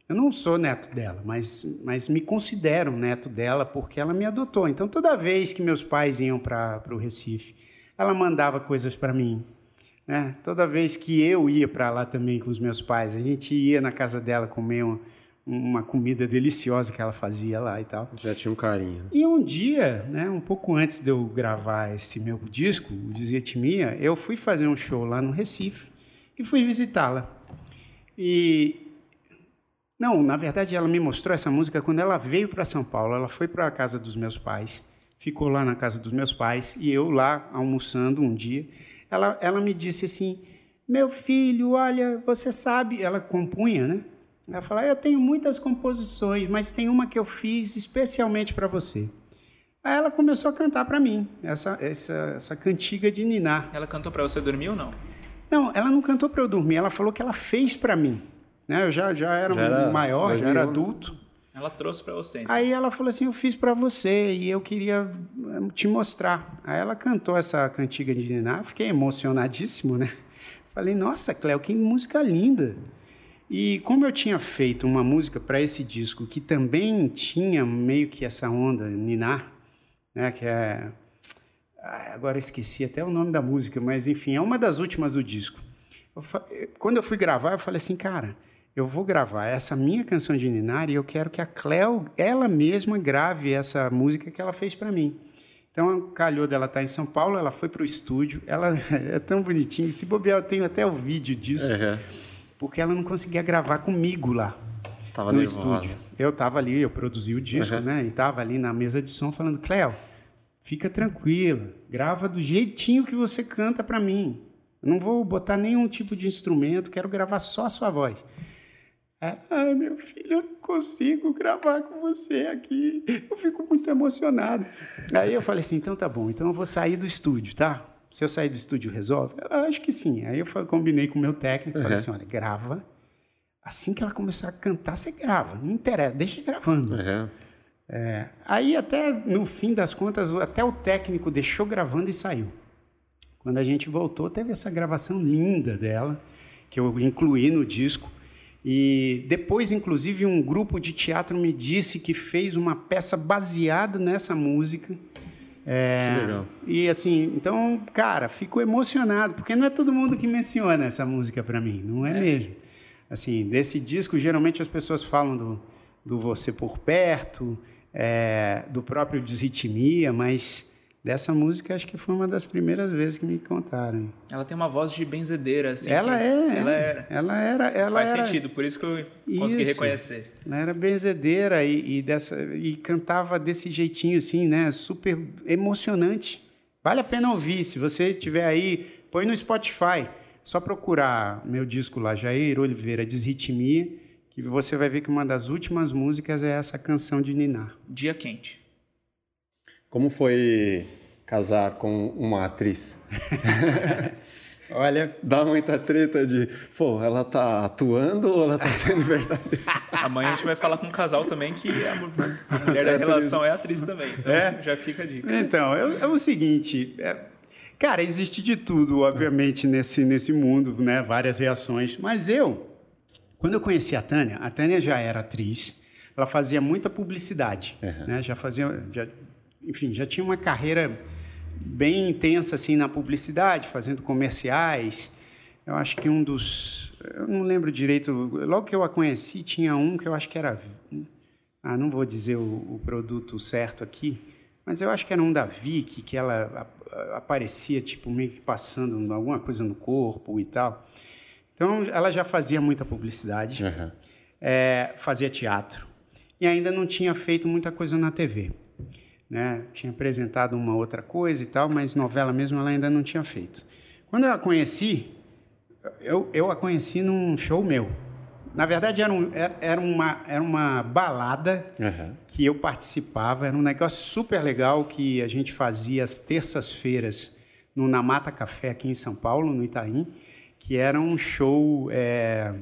Eu não sou neto dela, mas, mas me considero neto dela porque ela me adotou. Então, toda vez que meus pais iam para o Recife, ela mandava coisas para mim. Né? Toda vez que eu ia para lá também com os meus pais, a gente ia na casa dela comer uma, uma comida deliciosa que ela fazia lá e tal. Já tinha um carinho. Né? E um dia, né, um pouco antes de eu gravar esse meu disco, o Desietimia, eu fui fazer um show lá no Recife e fui visitá-la. E não, na verdade, ela me mostrou essa música quando ela veio para São Paulo. Ela foi para a casa dos meus pais, ficou lá na casa dos meus pais e eu lá almoçando um dia. Ela, ela me disse assim: Meu filho, olha, você sabe. Ela compunha, né? Ela falou: Eu tenho muitas composições, mas tem uma que eu fiz especialmente para você. Aí ela começou a cantar para mim, essa, essa, essa cantiga de Niná. Ela cantou para você dormir ou não? Não, ela não cantou para eu dormir, ela falou que ela fez para mim. Né? Eu já, já era, já era maior, já era adulto. Ela trouxe para você. Então. Aí ela falou assim: Eu fiz para você e eu queria eh, te mostrar. Aí ela cantou essa cantiga de Niná, fiquei emocionadíssimo, né? Falei: Nossa, Cléo, que música linda. E como eu tinha feito uma música para esse disco que também tinha meio que essa onda Niná, né? Que é. Agora esqueci até o nome da música, mas enfim, é uma das últimas do disco. Eu, quando eu fui gravar, eu falei assim, cara eu vou gravar essa minha canção de Ninar e eu quero que a Cleo, ela mesma, grave essa música que ela fez para mim. Então, calhou dela estar tá em São Paulo, ela foi para o estúdio, ela é tão bonitinha, se bobear, eu tenho até o vídeo disso, uhum. porque ela não conseguia gravar comigo lá, tava no nervosa. estúdio. Eu estava ali, eu produzi o disco, uhum. né, e estava ali na mesa de som falando, Cleo, fica tranquila, grava do jeitinho que você canta para mim. Eu não vou botar nenhum tipo de instrumento, quero gravar só a sua voz. Ai, meu filho, eu não consigo gravar com você aqui. Eu fico muito emocionado. Aí eu falei assim: então tá bom, então eu vou sair do estúdio, tá? Se eu sair do estúdio, resolve? Eu acho que sim. Aí eu combinei com o meu técnico, uhum. falei assim: olha, grava. Assim que ela começar a cantar, você grava. Não interessa, deixa gravando. Uhum. É, aí até no fim das contas, até o técnico deixou gravando e saiu. Quando a gente voltou, teve essa gravação linda dela, que eu incluí no disco. E depois, inclusive, um grupo de teatro me disse que fez uma peça baseada nessa música. É, que legal. E assim, então, cara, fico emocionado, porque não é todo mundo que menciona essa música para mim, não é, é, mesmo. Assim, desse disco, geralmente as pessoas falam do, do Você por Perto, é, do próprio Desritmia, mas Dessa música, acho que foi uma das primeiras vezes que me contaram. Ela tem uma voz de benzedeira, assim. Ela é. Ela era. Ela era. Ela Faz era, sentido, por isso que eu consegui isso, reconhecer. Ela era benzedeira e, e, dessa, e cantava desse jeitinho, assim, né? Super emocionante. Vale a pena ouvir. Se você tiver aí, põe no Spotify. Só procurar meu disco lá, Jair Oliveira Desritmia, que você vai ver que uma das últimas músicas é essa canção de Niná. Dia Quente. Como foi casar com uma atriz? Olha, dá muita treta de, pô, ela tá atuando ou ela tá sendo verdadeira? Amanhã a gente vai falar com um casal também que a mulher da relação é atriz também. Então é? já fica a dica. Então, é, é o seguinte, é, Cara, existe de tudo, obviamente, nesse, nesse mundo, né? Várias reações. Mas eu, quando eu conheci a Tânia, a Tânia já era atriz, ela fazia muita publicidade, uhum. né? Já fazia, já, enfim, já tinha uma carreira bem intensa assim na publicidade, fazendo comerciais. Eu acho que um dos, eu não lembro direito, logo que eu a conheci tinha um que eu acho que era, ah, não vou dizer o, o produto certo aqui, mas eu acho que era um da Vic, que ela aparecia tipo meio que passando alguma coisa no corpo e tal. Então ela já fazia muita publicidade, uhum. é, fazia teatro e ainda não tinha feito muita coisa na TV. Né? Tinha apresentado uma outra coisa e tal, mas novela mesmo ela ainda não tinha feito. Quando eu a conheci, eu, eu a conheci num show meu. Na verdade, era, um, era, uma, era uma balada uhum. que eu participava, era um negócio super legal que a gente fazia às terças-feiras no Namata Café aqui em São Paulo, no Itaim, que era um show. É,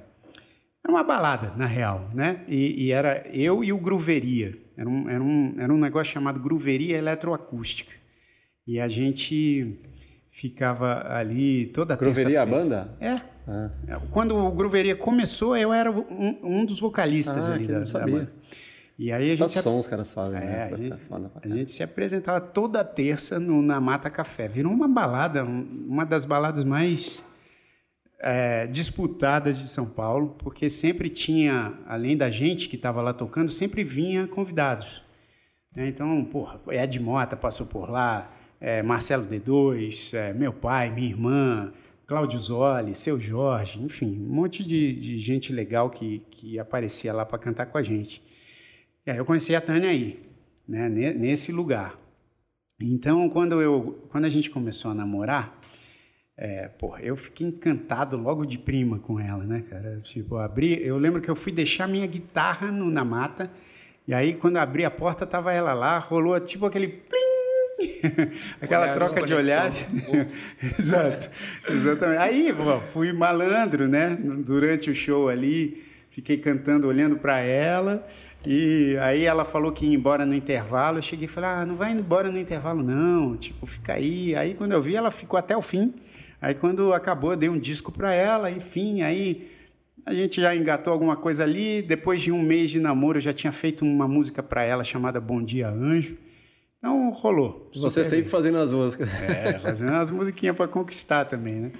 era uma balada, na real, né? E, e, era eu e o Gruveria. Era um, era, um, era um negócio chamado Gruveria Eletroacústica. E a gente ficava ali toda Gruveria a banda? É. Ah. Quando o Gruveria começou, eu era um, um dos vocalistas ah, ali da, da, banda. E aí a gente. Só som os caras fazem, é, né? A gente, a gente, se apresentava toda terça no, na Mata Café. Virou uma balada, uma das baladas mais é, disputadas de São Paulo, porque sempre tinha, além da gente que estava lá tocando, sempre vinha convidados. Né? Então, porra, Ed Mota passou por lá, é, Marcelo D2, é, meu pai, minha irmã, Cláudio Zoli, seu Jorge, enfim, um monte de, de gente legal que, que aparecia lá para cantar com a gente. E aí eu conheci a Tânia aí, né, nesse lugar. Então, quando, eu, quando a gente começou a namorar, é, porra, eu fiquei encantado logo de prima com ela, né, cara? Tipo, abri, eu lembro que eu fui deixar minha guitarra no, na mata, e aí quando eu abri a porta, tava ela lá, rolou tipo aquele plim, aquela Olhar troca de olhar. Exato, exatamente. Aí, pô, fui malandro, né? Durante o show ali, fiquei cantando, olhando para ela. E aí ela falou que ia embora no intervalo. Eu cheguei e falei: ah, não vai embora no intervalo, não. Tipo, fica aí. Aí quando eu vi, ela ficou até o fim. Aí quando acabou, eu dei um disco para ela, enfim, aí a gente já engatou alguma coisa ali. Depois de um mês de namoro, eu já tinha feito uma música para ela chamada Bom Dia Anjo. Então rolou. Você sempre bem. fazendo as músicas. É, fazendo as musiquinhas para conquistar também, né?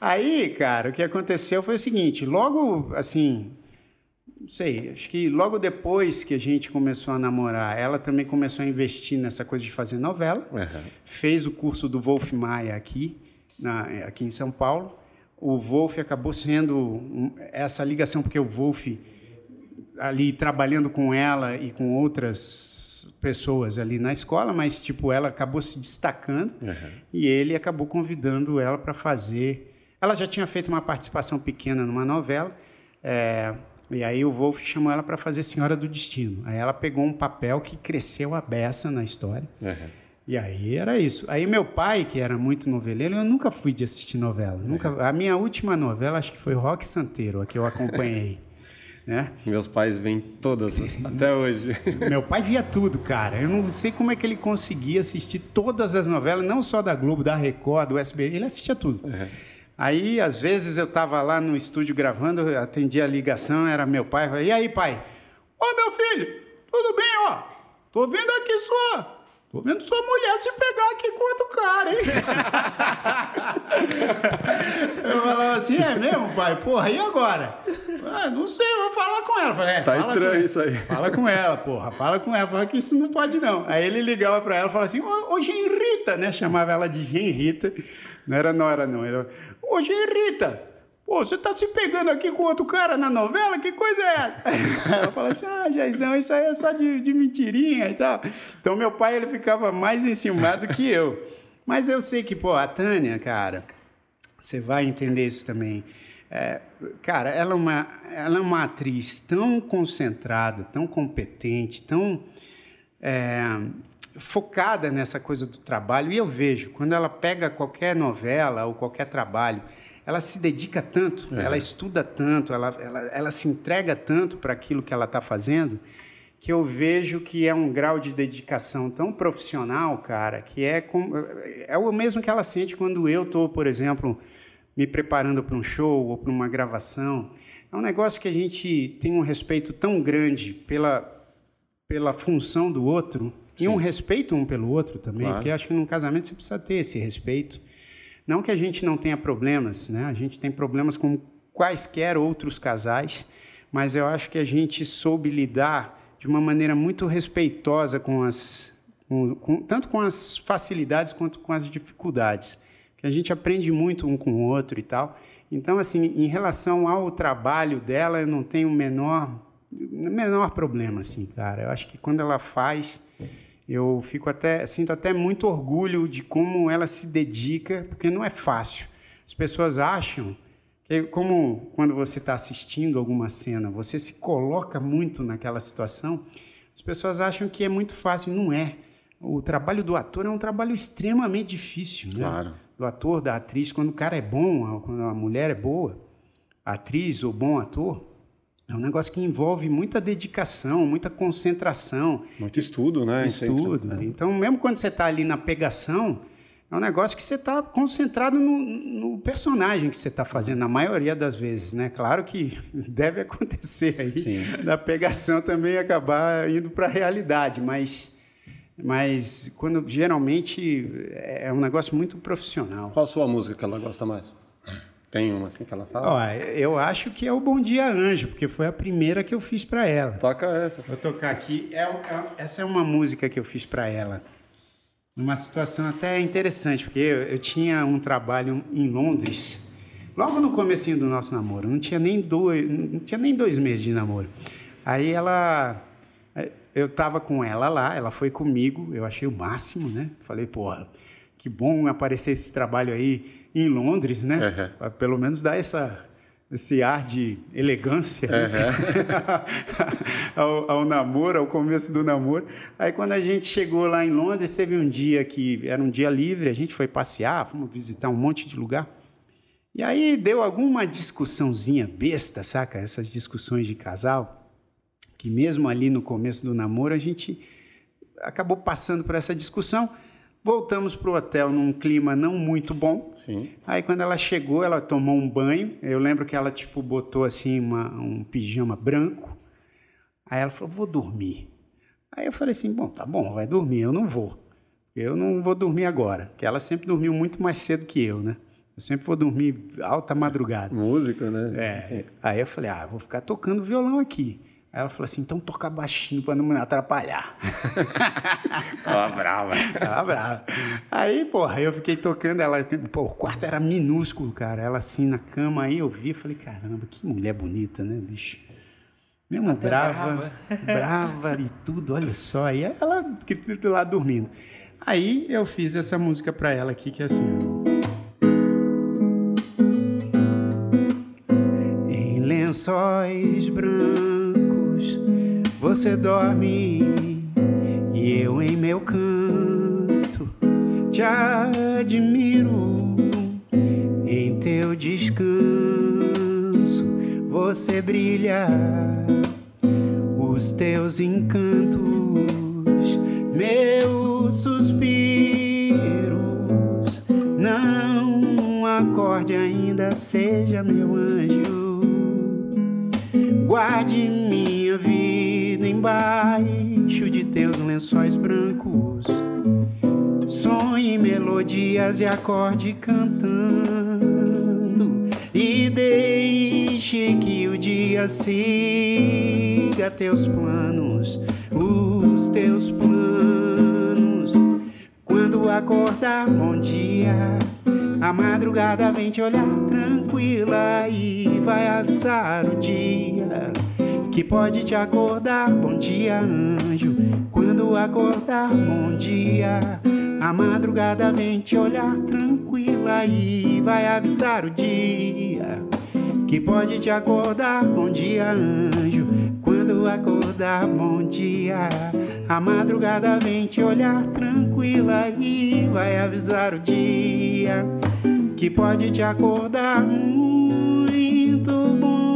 Aí, cara, o que aconteceu foi o seguinte: logo assim, não sei, acho que logo depois que a gente começou a namorar, ela também começou a investir nessa coisa de fazer novela. Uhum. Fez o curso do Wolf Maia aqui na, aqui em São Paulo. O Wolf acabou sendo essa ligação, porque o Wolf, ali trabalhando com ela e com outras pessoas ali na escola, mas tipo ela acabou se destacando uhum. e ele acabou convidando ela para fazer. Ela já tinha feito uma participação pequena numa novela, é, e aí o Wolf chamou ela para fazer Senhora do Destino. Aí ela pegou um papel que cresceu a beça na história. Uhum. E aí era isso. Aí meu pai, que era muito noveleiro, eu nunca fui de assistir novela. Nunca. A minha última novela acho que foi Rock Santeiro, a que eu acompanhei. né? Meus pais veem todas até hoje. Meu pai via tudo, cara. Eu não sei como é que ele conseguia assistir todas as novelas, não só da Globo, da Record, do SBT, ele assistia tudo. Uhum. Aí, às vezes, eu estava lá no estúdio gravando, atendia a ligação, era meu pai, e aí, pai? Ô, meu filho, tudo bem, ó? Tô vendo aqui sua Tô vendo sua mulher se pegar aqui com outro cara, hein? eu falava assim, é mesmo, pai? Porra, e agora? Ah, não sei, eu vou falar com ela. Falei, é, tá estranho isso aí. Fala com ela, porra, fala com ela. Fala que isso não pode não. Aí ele ligava pra ela e falava assim, ô, ô Genrita, né? Chamava ela de Genrita. Não era Nora, não. Era, ô Genrita, Pô, você tá se pegando aqui com outro cara na novela? Que coisa é essa? Ela fala assim, ah, Jaizão, isso aí é só de, de mentirinha e tal. Então, meu pai, ele ficava mais enciumado que eu. Mas eu sei que, pô, a Tânia, cara, você vai entender isso também. É, cara, ela é, uma, ela é uma atriz tão concentrada, tão competente, tão é, focada nessa coisa do trabalho. E eu vejo, quando ela pega qualquer novela ou qualquer trabalho ela se dedica tanto, é. ela estuda tanto, ela, ela, ela se entrega tanto para aquilo que ela está fazendo, que eu vejo que é um grau de dedicação tão profissional, cara, que é, com, é o mesmo que ela sente quando eu estou, por exemplo, me preparando para um show ou para uma gravação. É um negócio que a gente tem um respeito tão grande pela, pela função do outro Sim. e um respeito um pelo outro também, claro. porque acho que num casamento você precisa ter esse respeito. Não que a gente não tenha problemas, né? A gente tem problemas com quaisquer outros casais, mas eu acho que a gente soube lidar de uma maneira muito respeitosa com as, com, com, tanto com as facilidades quanto com as dificuldades, que a gente aprende muito um com o outro e tal. Então, assim, em relação ao trabalho dela, eu não tenho o menor, menor problema, assim, cara. Eu acho que quando ela faz, eu fico até, sinto até muito orgulho de como ela se dedica, porque não é fácil. As pessoas acham como quando você está assistindo alguma cena, você se coloca muito naquela situação, as pessoas acham que é muito fácil. Não é. O trabalho do ator é um trabalho extremamente difícil. Né? Claro. Do ator, da atriz. Quando o cara é bom, quando a mulher é boa, atriz ou bom ator, é um negócio que envolve muita dedicação, muita concentração. Muito estudo, né? Estudo. É. Então, mesmo quando você está ali na pegação, é um negócio que você está concentrado no, no, personagem que você está fazendo, na maioria das vezes, né? Claro que deve acontecer aí Sim. da pegação também acabar indo para a realidade, mas, mas quando geralmente é um negócio muito profissional. Qual a sua música que ela gosta mais? Tem uma assim que ela fala? Ó, eu acho que é o Bom Dia Anjo, porque foi a primeira que eu fiz para ela. Toca essa. Vou tocar aqui. É, é, essa é uma música que eu fiz para ela numa situação até interessante, porque eu, eu, tinha um trabalho em Londres, logo no comecinho do nosso namoro, não tinha nem dois, não tinha nem dois meses de namoro. Aí ela, eu estava com ela lá, ela foi comigo, eu achei o máximo, né? Falei, porra, que bom aparecer esse trabalho aí em Londres, né? Uhum. Pelo menos dar essa esse ar de elegância uhum. ao, ao, namoro, ao começo do namoro. Aí quando a gente chegou lá em Londres, teve um dia que era um dia livre, a gente foi passear, fomos visitar um monte de lugar. E aí deu alguma discussãozinha besta, saca? Essas discussões de casal, que mesmo ali no começo do namoro a gente acabou passando por essa discussão. Voltamos para o hotel num clima não muito bom. Sim. Aí quando ela chegou, ela tomou um banho. Eu lembro que ela tipo botou assim uma, um pijama branco. Aí ela falou: "Vou dormir". Aí eu falei assim: "Bom, tá bom, vai dormir. Eu não vou. Eu não vou dormir agora, porque ela sempre dormiu muito mais cedo que eu, né? Eu sempre vou dormir alta madrugada. Música, né? É. Aí eu falei: "Ah, vou ficar tocando violão aqui". Ela falou assim: então toca baixinho para não me atrapalhar. Tava brava. Tava brava. Aí, porra, eu fiquei tocando, ela, pô, o quarto era minúsculo, cara. Ela assim na cama, aí eu vi, falei: caramba, que mulher bonita, né, bicho? Mesmo Até brava, brava, brava e tudo, olha só. Aí ela lá dormindo. Aí eu fiz essa música para ela aqui, que é assim, Em lençóis brancos você dorme e eu em meu canto te admiro em teu descanso. Você brilha, os teus encantos, meus suspiros. Não acorde ainda, seja meu anjo, guarde minha vida embaixo de teus lençóis brancos. Sonhe melodias e acorde cantando. E deixe que o dia siga teus planos, os teus planos. Quando acordar, bom dia. A madrugada vem te olhar tranquila e vai avisar o dia que pode te acordar. Bom dia, anjo. Quando acordar, bom dia. A madrugada vem te olhar tranquila e vai avisar o dia que pode te acordar. Bom dia, anjo. Quando acordar, bom dia. A madrugada vem te olhar tranquila e vai avisar o dia que pode te acordar muito bom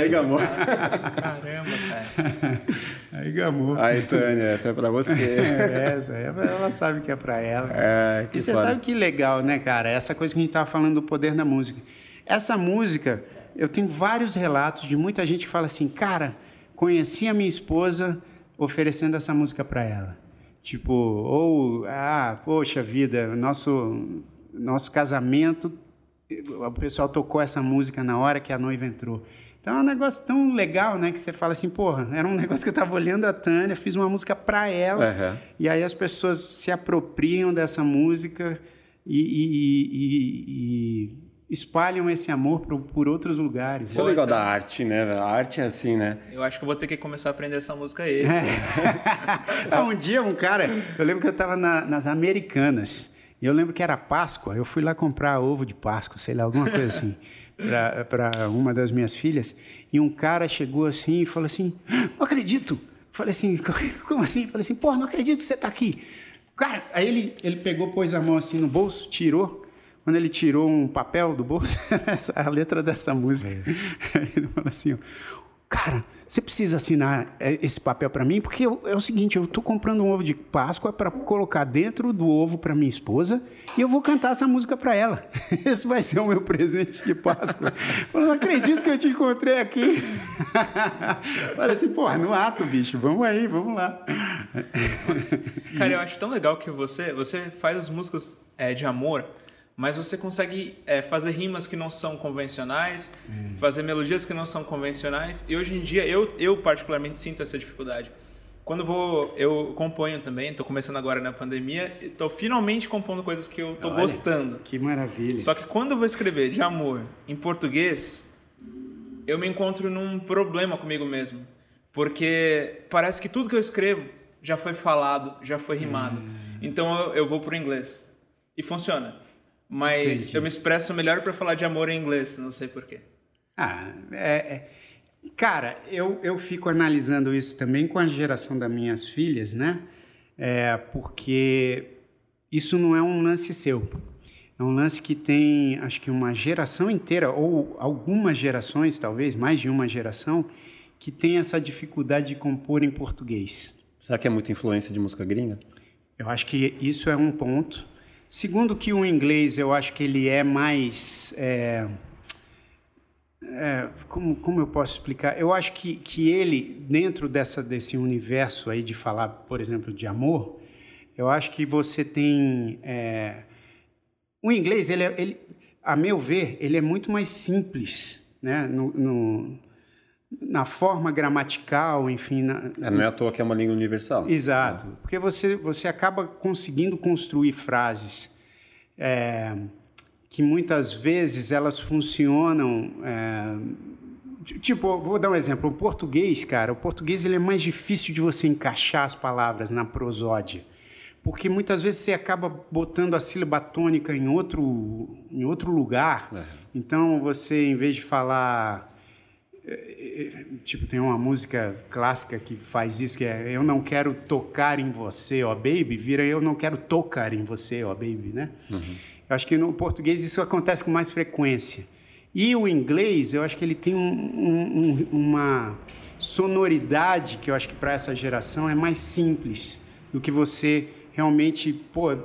Aí, gamou. Caramba, cara. Aí gamou. Aí, Tânia, essa é pra você. É, essa aí ela sabe que é pra ela. É, que e você foda. sabe que legal, né, cara? Essa coisa que a gente tava falando do poder da música. Essa música, eu tenho vários relatos de muita gente que fala assim, cara, conheci a minha esposa oferecendo essa música pra ela. Tipo, ou, ah, poxa vida, nosso, nosso casamento, o pessoal tocou essa música na hora que a noiva entrou. Então é um negócio tão legal, né? Que você fala assim, porra, era um negócio que eu tava olhando a Tânia, fiz uma música pra ela, Aham. e aí as pessoas se apropriam dessa música e, e- e- e espalham esse amor por, por outros lugares. Isso é legal da arte, né? A arte é assim, né? Eu acho que eu vou ter que começar a aprender essa música aí. Ah, um dia um cara, eu lembro que eu estava nas Americanas, e eu lembro que era Páscoa, eu fui lá comprar ovo de Páscoa, sei lá, alguma coisa assim, para uma das minhas filhas, e um cara chegou assim e falou assim, não acredito. Falei assim, como assim? Falei assim, pô, não acredito que você está aqui. Cara, aí ele, ele pegou, pôs a mão assim no bolso, tirou, quando ele tirou um papel do bolso, a letra dessa música, ele falou assim, ó, Cara, você precisa assinar é, esse papel para mim, porque eu- é o seguinte, eu tô comprando um ovo de Páscoa para colocar dentro do ovo para minha esposa e eu vou cantar essa música para ela. Esse vai ser o meu presente de Páscoa. Eu não acredito que eu te encontrei aqui. Falei assim, porra, no ato, bicho, vamos aí, vamos lá. Cara, eu acho tão legal que você, você faz as músicas é, de amor, mas você consegue é, fazer rimas que não são convencionais, fazer melodias que não são convencionais. E hoje em dia eu, eu particularmente sinto essa dificuldade. Quando vou, eu componho também, estou começando agora na pandemia, estou finalmente compondo coisas que eu estou gostando. Que maravilha. Só que quando eu vou escrever de amor em português, eu me encontro num problema comigo mesmo. Porque parece que tudo que eu escrevo já foi falado, já foi rimado. Então eu, eu vou pro inglês. E funciona. Mas Entendi. eu me expresso melhor para falar de amor em inglês, não sei porquê. Ah, é, é- Cara, eu, eu fico analisando isso também com a geração das minhas filhas, né? É, porque isso não é um lance seu. É um lance que tem, acho que uma geração inteira, ou algumas gerações, talvez, mais de uma geração, que tem essa dificuldade de compor em português. Será que é muita influência de música gringa? Eu acho que isso é um ponto. Segundo que o inglês, eu acho que ele é mais... é, é, como, como eu posso explicar? Eu acho que, que ele, dentro dessa, desse universo aí de falar, por exemplo, de amor, eu acho que você tem... é, o inglês, ele, é- ele, a meu ver, ele é muito mais simples, né? No, no- na forma gramatical, enfim, na, É, não é à toa que é uma língua universal. Exato, porque você, você acaba conseguindo construir frases é, que muitas vezes elas funcionam. é, ti- tipo, vou dar um exemplo. O português, cara, o português ele é mais difícil de você encaixar as palavras na prosódia. Porque muitas vezes você acaba botando a sílaba tônica em outro, em outro lugar. É. Então, você, em vez de falar Tipo, tem uma música clássica que faz isso, que é Eu não quero tocar em você, ó baby, vira Eu não quero tocar em você, ó baby, né? Eu acho que no português isso acontece com mais frequência. E o inglês, eu acho que ele tem um- um- um- uma sonoridade que eu acho que para essa geração é mais simples do que você realmente, pô,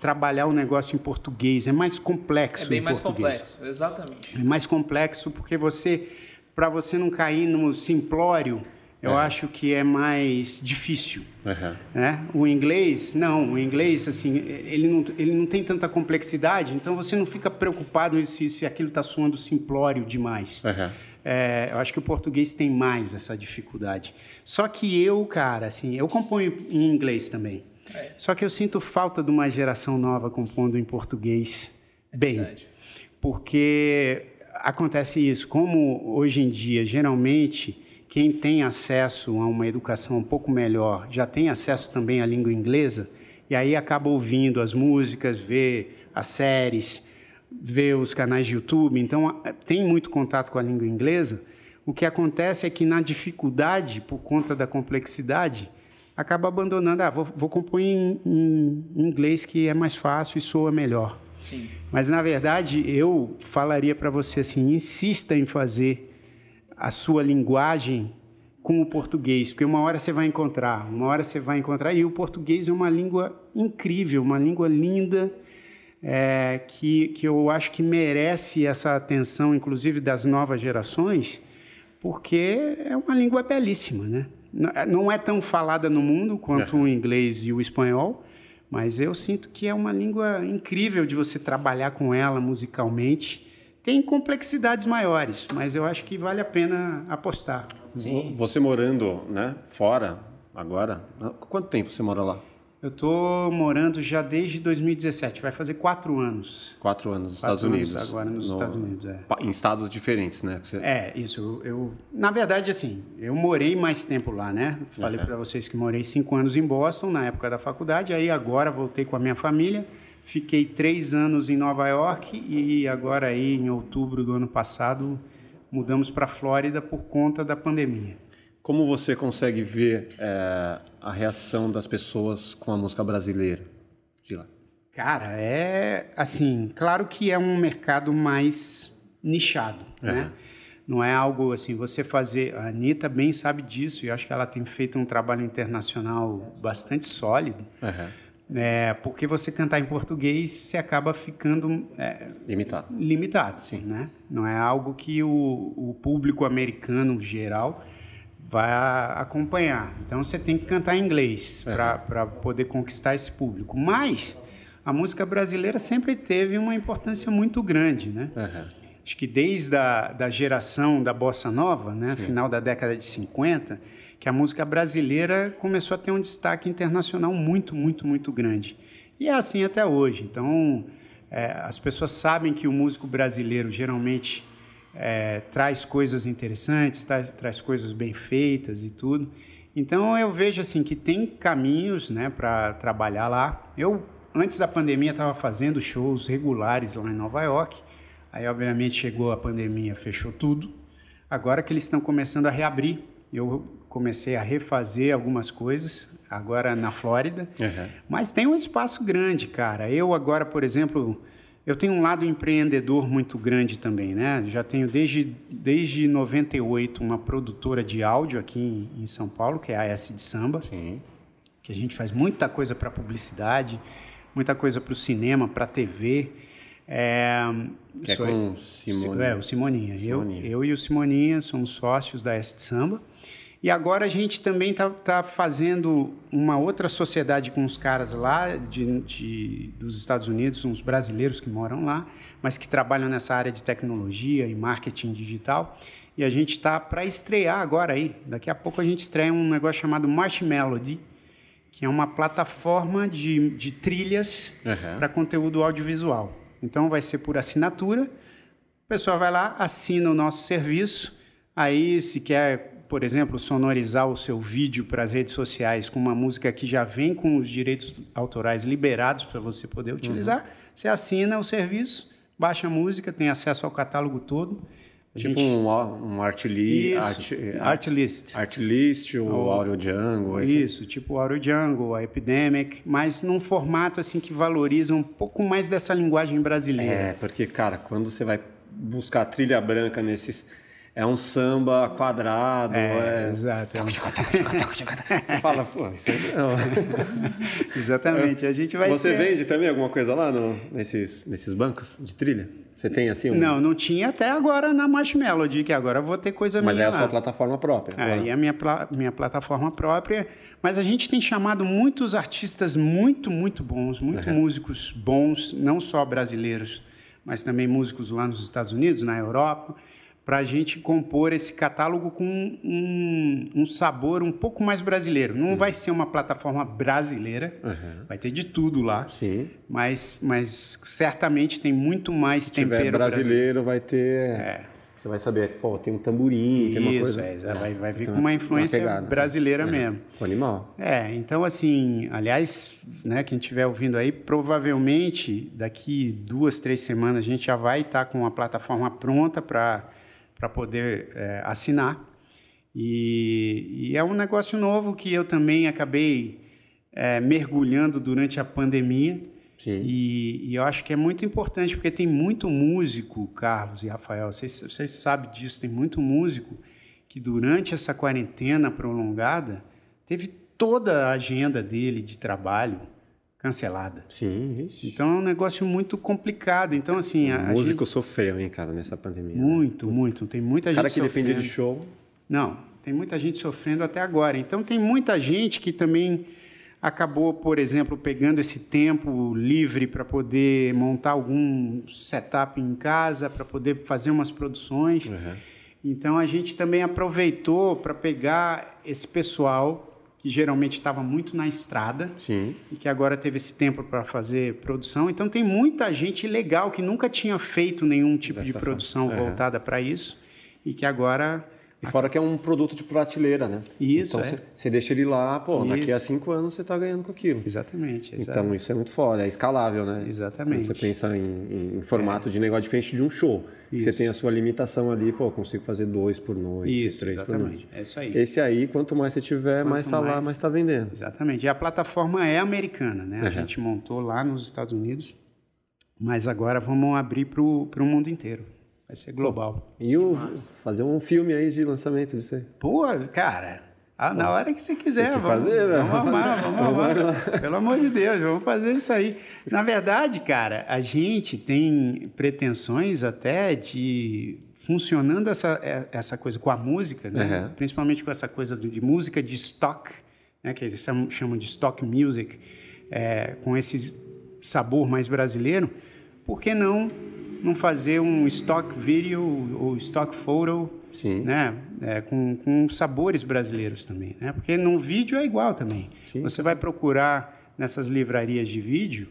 trabalhar o negócio em português. É mais complexo É bem em mais português. complexo, exatamente. É mais complexo porque você, para você não cair no simplório, eu É. acho que é mais difícil. Aham. Né? O inglês, não, o inglês, assim, ele não, ele não tem tanta complexidade, então você não fica preocupado se, se aquilo está soando simplório demais. Aham. É, eu acho que o português tem mais essa dificuldade. Só que eu, cara, assim, eu componho em inglês também. É. Só que eu sinto falta de uma geração nova compondo em português bem. verdade. Porque acontece isso, como hoje em dia, geralmente, quem tem acesso a uma educação um pouco melhor já tem acesso também à língua inglesa, e aí acaba ouvindo as músicas, vê as séries, vê os canais de YouTube, então tem muito contato com a língua inglesa. O que acontece é que na dificuldade, por conta da complexidade, acaba abandonando. Ah, vou, vou compor em, em inglês que é mais fácil e soa melhor. Sim. Mas na verdade, eu falaria para você assim, insista em fazer a sua linguagem com o português, porque uma hora você vai encontrar, uma hora você vai encontrar, e o português é uma língua incrível, uma língua linda, é, que, que eu acho que merece essa atenção, inclusive das novas gerações, porque é uma língua belíssima, né? Não é tão falada no mundo quanto o inglês e o espanhol, mas eu sinto que é uma língua incrível de você trabalhar com ela musicalmente. Tem complexidades maiores, mas eu acho que vale a pena apostar. Sim. Você morando né, fora agora, quanto tempo você mora lá? Eu estou morando já desde 2017, vai fazer quatro anos. Quatro anos nos quatro Estados Unidos. Anos agora nos no, Estados Unidos, é. Em estados diferentes, né? Você... É, isso. Eu, eu, na verdade, assim, eu morei mais tempo lá, né? Falei uhum. para vocês que morei cinco anos em Boston, na época da faculdade. Aí agora voltei com a minha família. Fiquei três anos em Nova York e agora aí, em outubro do ano passado, mudamos para Flórida por conta da pandemia. Como você consegue ver é, a reação das pessoas com a música brasileira de lá? Cara, é assim, claro que é um mercado mais nichado, uhum. né? Não é algo assim, você fazer. A Anitta bem sabe disso, e acho que ela tem feito um trabalho internacional bastante sólido. Uhum. É, porque você cantar em português, você acaba ficando é, limitado. Limitado, sim, né? Não é algo que o, o público americano geral vai acompanhar. Então você tem que cantar em inglês uhum. para poder conquistar esse público. Mas a música brasileira sempre teve uma importância muito grande, né? Uhum. Acho que desde a da geração da bossa nova, né, Sim. final da década de 50, que a música brasileira começou a ter um destaque internacional muito, muito, muito grande. E é assim até hoje. Então, é, as pessoas sabem que o músico brasileiro geralmente é, traz coisas interessantes, traz, traz coisas bem feitas e tudo. Então eu vejo assim que tem caminhos, né, para trabalhar lá. Eu antes da pandemia estava fazendo shows regulares lá em Nova York. Aí obviamente chegou a pandemia, fechou tudo. Agora que eles estão começando a reabrir, eu comecei a refazer algumas coisas agora na Flórida. Uhum. Mas tem um espaço grande, cara. Eu agora, por exemplo, eu tenho um lado empreendedor muito grande também, né? Já tenho desde, desde 98 uma produtora de áudio aqui em, em São Paulo, que é a S de Samba. Sim. Que a gente faz muita coisa para publicidade, muita coisa para o cinema, para a TV. É, que é com Simoninha. É, o Simoninha. Simoninha. Eu, eu e o Simoninha somos sócios da S de Samba. E agora a gente também está tá fazendo uma outra sociedade com os caras lá de, de, dos Estados Unidos, uns brasileiros que moram lá, mas que trabalham nessa área de tecnologia e marketing digital. E a gente está para estrear agora aí. Daqui a pouco a gente estreia um negócio chamado March Melody, que é uma plataforma de, de trilhas uhum. para conteúdo audiovisual. Então vai ser por assinatura. O pessoal vai lá, assina o nosso serviço. Aí, se quer por exemplo, sonorizar o seu vídeo para as redes sociais com uma música que já vem com os direitos autorais liberados para você poder utilizar, uhum. você assina o serviço, baixa a música, tem acesso ao catálogo todo. A tipo gente... um, um art, li... art, art, list. Art list, o ou Audio Jungle. Isso, tipo o Audio Jungle, a Epidemic, mas num formato assim que valoriza um pouco mais dessa linguagem brasileira. É, porque, cara, quando você vai buscar trilha branca nesses é um samba quadrado. É, é... exato. Você fala, pô, isso é... Exatamente. A gente vai Você ser... vende também alguma coisa lá no, nesses, nesses bancos de trilha? Você tem assim? Um... Não, não tinha até agora na Marsh Melody, que agora vou ter coisa Mas minha. Mas é a sua plataforma própria. É, e a minha, minha plataforma própria. Mas a gente tem chamado muitos artistas muito, muito bons, muitos uhum. músicos bons, não só brasileiros, mas também músicos lá nos Estados Unidos, na Europa para a gente compor esse catálogo com um, um, sabor um pouco mais brasileiro. Não uhum. vai ser uma plataforma brasileira, uhum. vai ter de tudo lá. Sim. Mas, mas certamente tem muito mais Se tempero tiver brasileiro, brasileiro. vai ter. É. Você vai saber, pô, tem um tamborim, Isso, tem uma coisa. É, é, vai, vai vir com uma influência uma brasileira mesmo. O animal. É, então assim, aliás, né, quem estiver ouvindo aí, provavelmente daqui duas, três semanas a gente já vai estar com a plataforma pronta para para poder é, assinar. E, e, é um negócio novo que eu também acabei é, mergulhando durante a pandemia. E, e, eu acho que é muito importante, porque tem muito músico, Carlos e Rafael, vocês, vocês sabem disso, tem muito músico que durante essa quarentena prolongada teve toda a agenda dele de trabalho cancelada. Sim, ixi. Então é um negócio muito complicado. Então, assim. O a, músico gente... sofreu, hein, cara, nessa pandemia. Né? Muito, né? muito. Tem muita gente. Cara que sofrendo. depende de show. Não, tem muita gente sofrendo até agora. Então tem muita gente que também acabou, por exemplo, pegando esse tempo livre para poder montar algum setup em casa, para poder fazer umas produções. Uhum. Então a gente também aproveitou para pegar esse pessoal que geralmente estava muito na estrada Sim. e que agora teve esse tempo para fazer produção. Então tem muita gente legal que nunca tinha feito nenhum tipo Dessa de produção forma. voltada para isso e que agora e fora que é um produto de prateleira, né? Isso, Então, você é. deixa ele lá, pô, isso. daqui a cinco anos você está ganhando com aquilo. Exatamente. Então, isso é muito foda, é escalável, né? Exatamente. Quando você pensa em, em formato é. de negócio diferente de um show. Isso. Você tem a sua limitação ali, pô, consigo fazer dois por noite, isso, três exatamente. por noite. É isso aí. Esse aí, quanto mais você tiver, quanto mais está lá, mais está vendendo. Exatamente. E a plataforma é americana, né? Uhum. A gente montou lá nos Estados Unidos, mas agora vamos abrir para o mundo inteiro. Vai ser global. E o, fazer um filme aí de lançamento disso aí. Pô, cara, ah, na hora que você quiser. Que vamos, fazer, velho. Vamos amar, vamos amar. Pelo amor de Deus, vamos fazer isso aí. Na verdade, cara, a gente tem pretensões até de funcionando essa, é, essa coisa com a música, né? Uhum. principalmente com essa coisa de, música de stock, né? que eles chamam de stock music, é, com esse sabor mais brasileiro, por que não não fazer um stock video ou stock photo, Sim. né? É, com, com sabores brasileiros também, né? Porque no vídeo é igual também. Sim. Você vai procurar nessas livrarias de vídeo,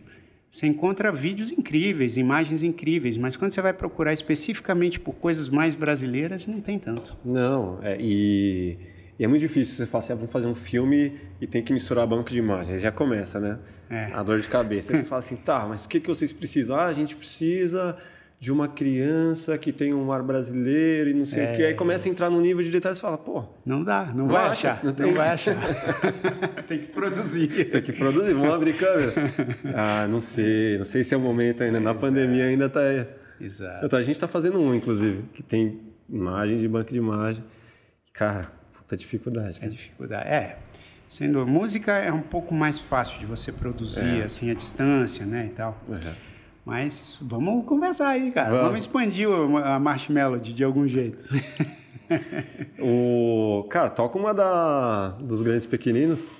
você encontra vídeos incríveis, imagens incríveis, mas quando você vai procurar especificamente por coisas mais brasileiras, não tem tanto. Não, é, e, e, é muito difícil você falar assim, ah, vamos fazer um filme e tem que misturar banco de imagens. Já começa, né? É. A dor de cabeça. Aí você fala assim, tá, mas o que, que vocês precisam? Ah, a gente precisa de uma criança que tem um ar brasileiro e não sei é, o que. Aí começa a entrar no nível de detalhes e fala, pô. Não dá, não, não vai acha, achar. Não, tem... não vai achar. tem que produzir. Tem que produzir, vamos abrir câmera. Ah, não sei, não sei se é o momento ainda. Na pandemia ainda está. Exato. Então, a gente está fazendo um, inclusive, que tem imagem de banco de imagem. Cara, puta dificuldade. Cara. É dificuldade. É. Sendo música é um pouco mais fácil de você produzir, é. assim, a distância, né, e tal. Uhum. Mas vamos conversar aí, cara. Vamos, vamos expandir a Marshmallow de algum jeito. o cara, toca uma da dos grandes pequeninos.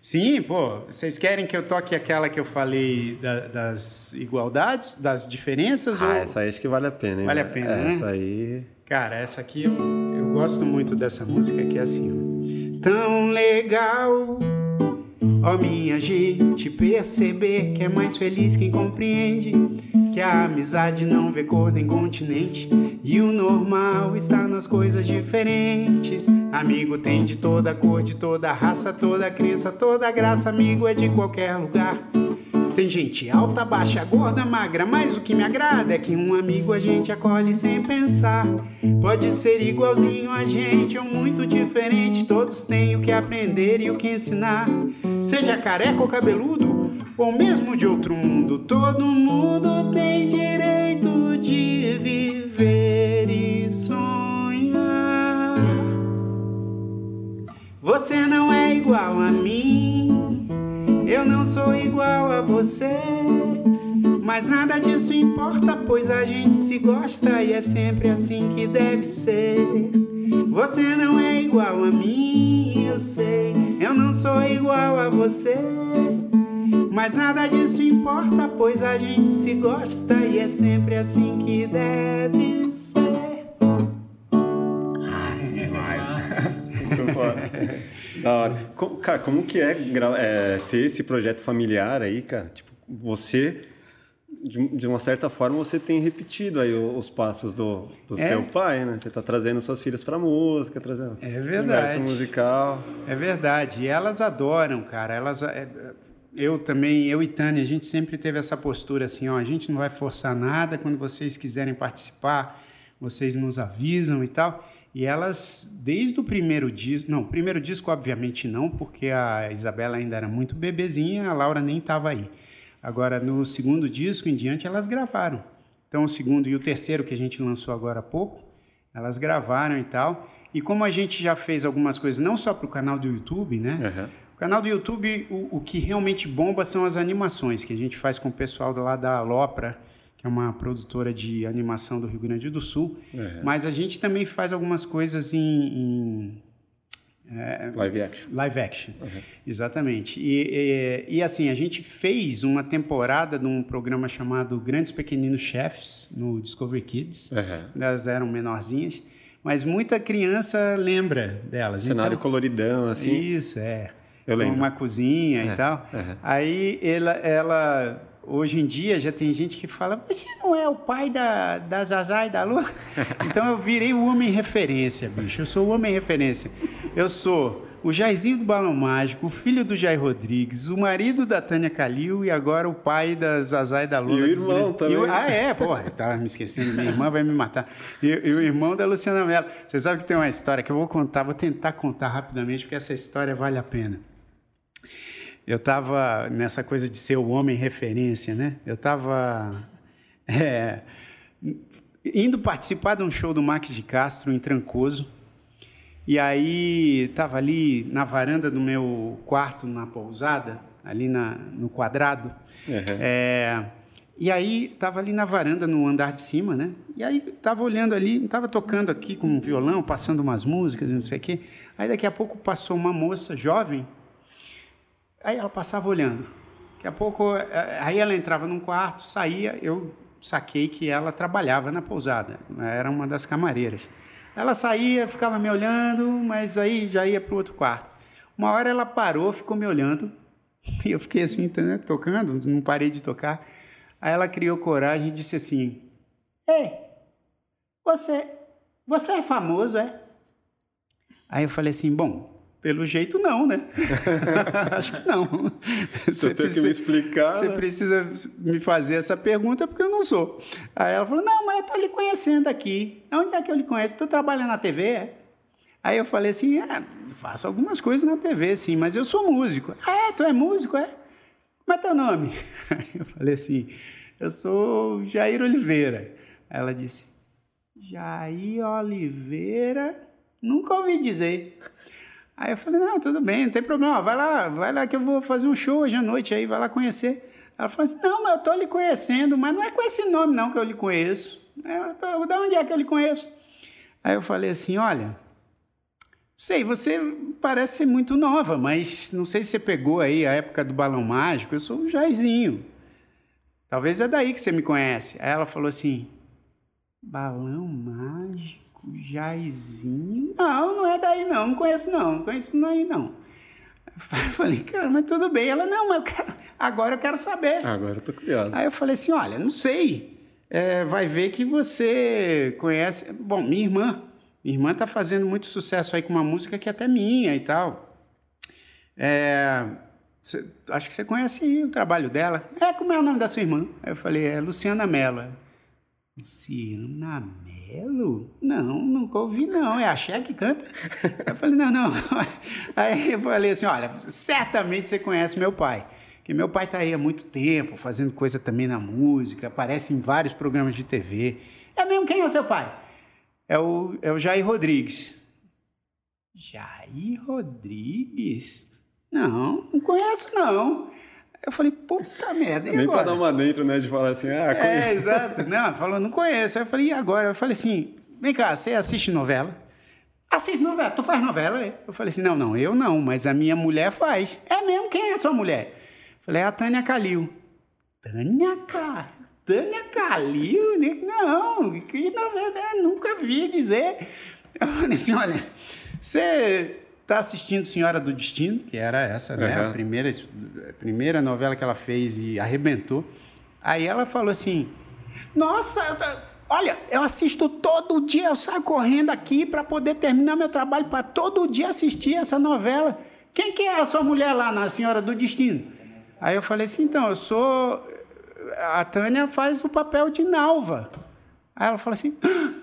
Sim, pô. Vocês querem que eu toque aquela que eu falei da, das igualdades, das diferenças? Ah, ou... essa aí acho que vale a pena, hein? Vale a pena, é, né? Essa aí. Cara, essa aqui eu, eu gosto muito dessa música que é assim, ó. Tão legal Ó oh, minha gente, perceber que é mais feliz quem compreende que a amizade não vê cor nem continente e o normal está nas coisas diferentes. Amigo tem de toda cor, de toda raça, toda crença, toda graça. Amigo é de qualquer lugar. Tem gente alta, baixa, gorda, magra, mas o que me agrada é que um amigo a gente acolhe sem pensar. Pode ser igualzinho a gente ou muito diferente, todos têm o que aprender e o que ensinar. Seja careca ou cabeludo, ou mesmo de outro mundo, todo mundo tem direito de viver e sonhar. Você não é igual a mim, eu não sou igual a você. Mas nada disso importa, pois a gente se gosta e é sempre assim que deve ser. Você não é igual a mim, eu sei. Eu não sou igual a você. Mas nada disso importa, pois a gente se gosta e é sempre assim que deve ser. Da hora. Como, cara, como que é, é, ter esse projeto familiar aí, cara? Tipo, você de, de, uma certa forma, você tem repetido aí os passos do, do é. seu pai, né? Você está trazendo suas filhas para música, trazendo é verdade. musical. É verdade. E elas adoram, cara. Elas, é, eu também, eu e Tânia, a gente sempre teve essa postura assim, ó, a gente não vai forçar nada. Quando vocês quiserem participar, vocês nos avisam e tal. E elas, desde o primeiro disco, não, primeiro disco obviamente não, porque a Isabela ainda era muito bebezinha, a Laura nem estava aí. Agora, no segundo disco em diante, elas gravaram. Então, o segundo e o terceiro, que a gente lançou agora há pouco, elas gravaram e tal. E como a gente já fez algumas coisas, não só para o canal do YouTube, né? Uhum. O canal do YouTube, o, o, que realmente bomba são as animações que a gente faz com o pessoal lá da Alopra, que é uma produtora de animação do Rio Grande do Sul. Uhum. Mas a gente também faz algumas coisas em, em é, live action. Live action, uhum. exatamente. E, e, e, assim, a gente fez uma temporada de um programa chamado Grandes Pequeninos Chefs, no Discovery Kids. Uhum. Elas eram menorzinhas, mas muita criança lembra delas. Cenário então, coloridão, assim. Isso, é. Eu lembro. Uma cozinha e tal. Uhum. Aí ela, ela hoje em dia já tem gente que fala, você não é o pai da, da Zazá e da Lu? então eu virei o homem referência, bicho. Eu sou o homem referência. Eu sou o Jairzinho do Balão Mágico, o filho do Jair Rodrigues, o marido da Tânia Calil e agora o pai da Zazá e da Lula. E o irmão também. O... Ah, é? Porra, estava me esquecendo. Minha irmã vai me matar. E, e, o irmão da Luciana Mello. Você sabe que tem uma história que eu vou contar, vou tentar contar rapidamente, porque essa história vale a pena. Eu estava nessa coisa de ser o homem referência, né? Eu estava é, indo participar de um show do Max de Castro em Trancoso e aí estava ali na varanda do meu quarto na pousada, ali na, no quadrado. Uhum. É, e aí estava ali na varanda no andar de cima, né? E aí estava olhando ali, estava tocando aqui com um violão, passando umas músicas, não sei o quê. Aí daqui a pouco passou uma moça jovem. Aí ela passava olhando. Daqui a pouco, é, aí ela entrava num quarto, saía, eu saquei que ela trabalhava na pousada, era uma das camareiras. Ela saía, ficava me olhando, mas aí já ia para o outro quarto. Uma hora ela parou, ficou me olhando, e eu fiquei assim, né, tocando, não parei de tocar. Aí ela criou coragem e disse assim: Ei, você, você é famoso, é? Aí eu falei assim: Bom, pelo jeito, não, né? Acho que não. Você, tem que me explicar. Você né? precisa me fazer essa pergunta porque eu não sou. Aí ela falou: Não, mas eu estou lhe conhecendo aqui. Onde é que eu lhe conheço? Tu trabalha na TV? É? Aí eu falei assim: é, Faço algumas coisas na TV, sim, mas eu sou músico. Ah, é? Tu é músico? É? Como é teu nome? Aí eu falei assim: Eu sou Jair Oliveira. Aí ela disse: Jair Oliveira? Nunca ouvi dizer. Aí eu falei, não, tudo bem, não tem problema, vai lá, vai lá que eu vou fazer um show hoje à noite aí, vai lá conhecer. Ela falou assim, não, mas eu tô lhe conhecendo, mas não é com esse nome não que eu lhe conheço. Eu tô, de onde é que eu lhe conheço? Aí eu falei assim, olha, sei, você parece ser muito nova, mas não sei se você pegou aí a época do Balão Mágico, eu sou o Jairzinho. Talvez é daí que você me conhece. Aí ela falou assim, Balão Mágico? Jairzinho? Não, não é daí não, não conheço não, não conheço daí não. Eu falei, cara, mas tudo bem. Ela, não, mas eu quero, agora eu quero saber. Agora eu tô curioso. Aí eu falei assim, olha, não sei. É, vai ver que você conhece... Bom, minha irmã. Minha irmã tá fazendo muito sucesso aí com uma música que é até minha e tal. É, você, acho que você conhece o trabalho dela. É, como é o nome da sua irmã? Aí eu falei, é Luciana Mello. Luciana Mello? Não, nunca ouvi não. É a Cher que canta? Eu falei, não, não. Aí eu falei assim, olha, certamente você conhece meu pai. Porque meu pai está aí há muito tempo, fazendo coisa também na música, aparece em vários programas de TV. É mesmo quem é o seu pai? É o, é o Jair Rodrigues. Jair Rodrigues? Não, não conheço não. Eu falei, puta merda, e Nem pra dar uma dentro, né? De falar assim, ah, É, conheço. exato. Não, falou, não conheço. Aí eu falei, e agora? Eu falei assim, vem cá, você assiste novela? Assiste novela. Tu faz novela? é? Eu falei assim, não, não, eu não, mas a minha mulher faz. É mesmo? Quem é a sua mulher? Eu falei, é a Tânia Calil. Tânia Calil? Tânia Calil? Não, que novela? Eu nunca vi dizer. Eu falei assim, olha, você está assistindo Senhora do Destino, que era essa, né? Uhum. A primeira, a primeira novela que ela fez e arrebentou. Aí ela falou assim: Nossa, eu olha, eu assisto todo dia, eu saio correndo aqui para poder terminar meu trabalho, para todo dia assistir essa novela. Quem que é a sua mulher lá na Senhora do Destino? Aí eu falei assim: Então, eu sou. A Tânia faz o papel de Nalva. Aí ela falou assim: "Ah,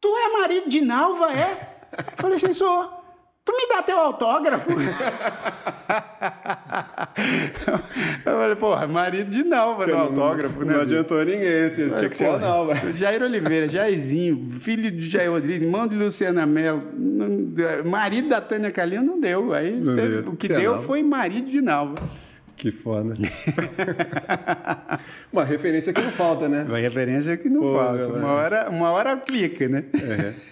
Tu é marido de Nalva, é? Eu falei assim: Sou. Tu me dá teu autógrafo? eu falei, porra, marido de Nalva no autógrafo, não, né? Não adiantou ninguém, tinha que ser a Nalva. Jair Oliveira, Jairzinho, filho de Jair Rodrigues, irmão de Luciana Mello, marido da Tânia Calil, não deu. Aí não teve, deu. o que deu foi marido de Nalva. Que foda. uma referência que não falta, né? Uma referência que não Pô, falta. Uma hora, uma hora clica, né? É.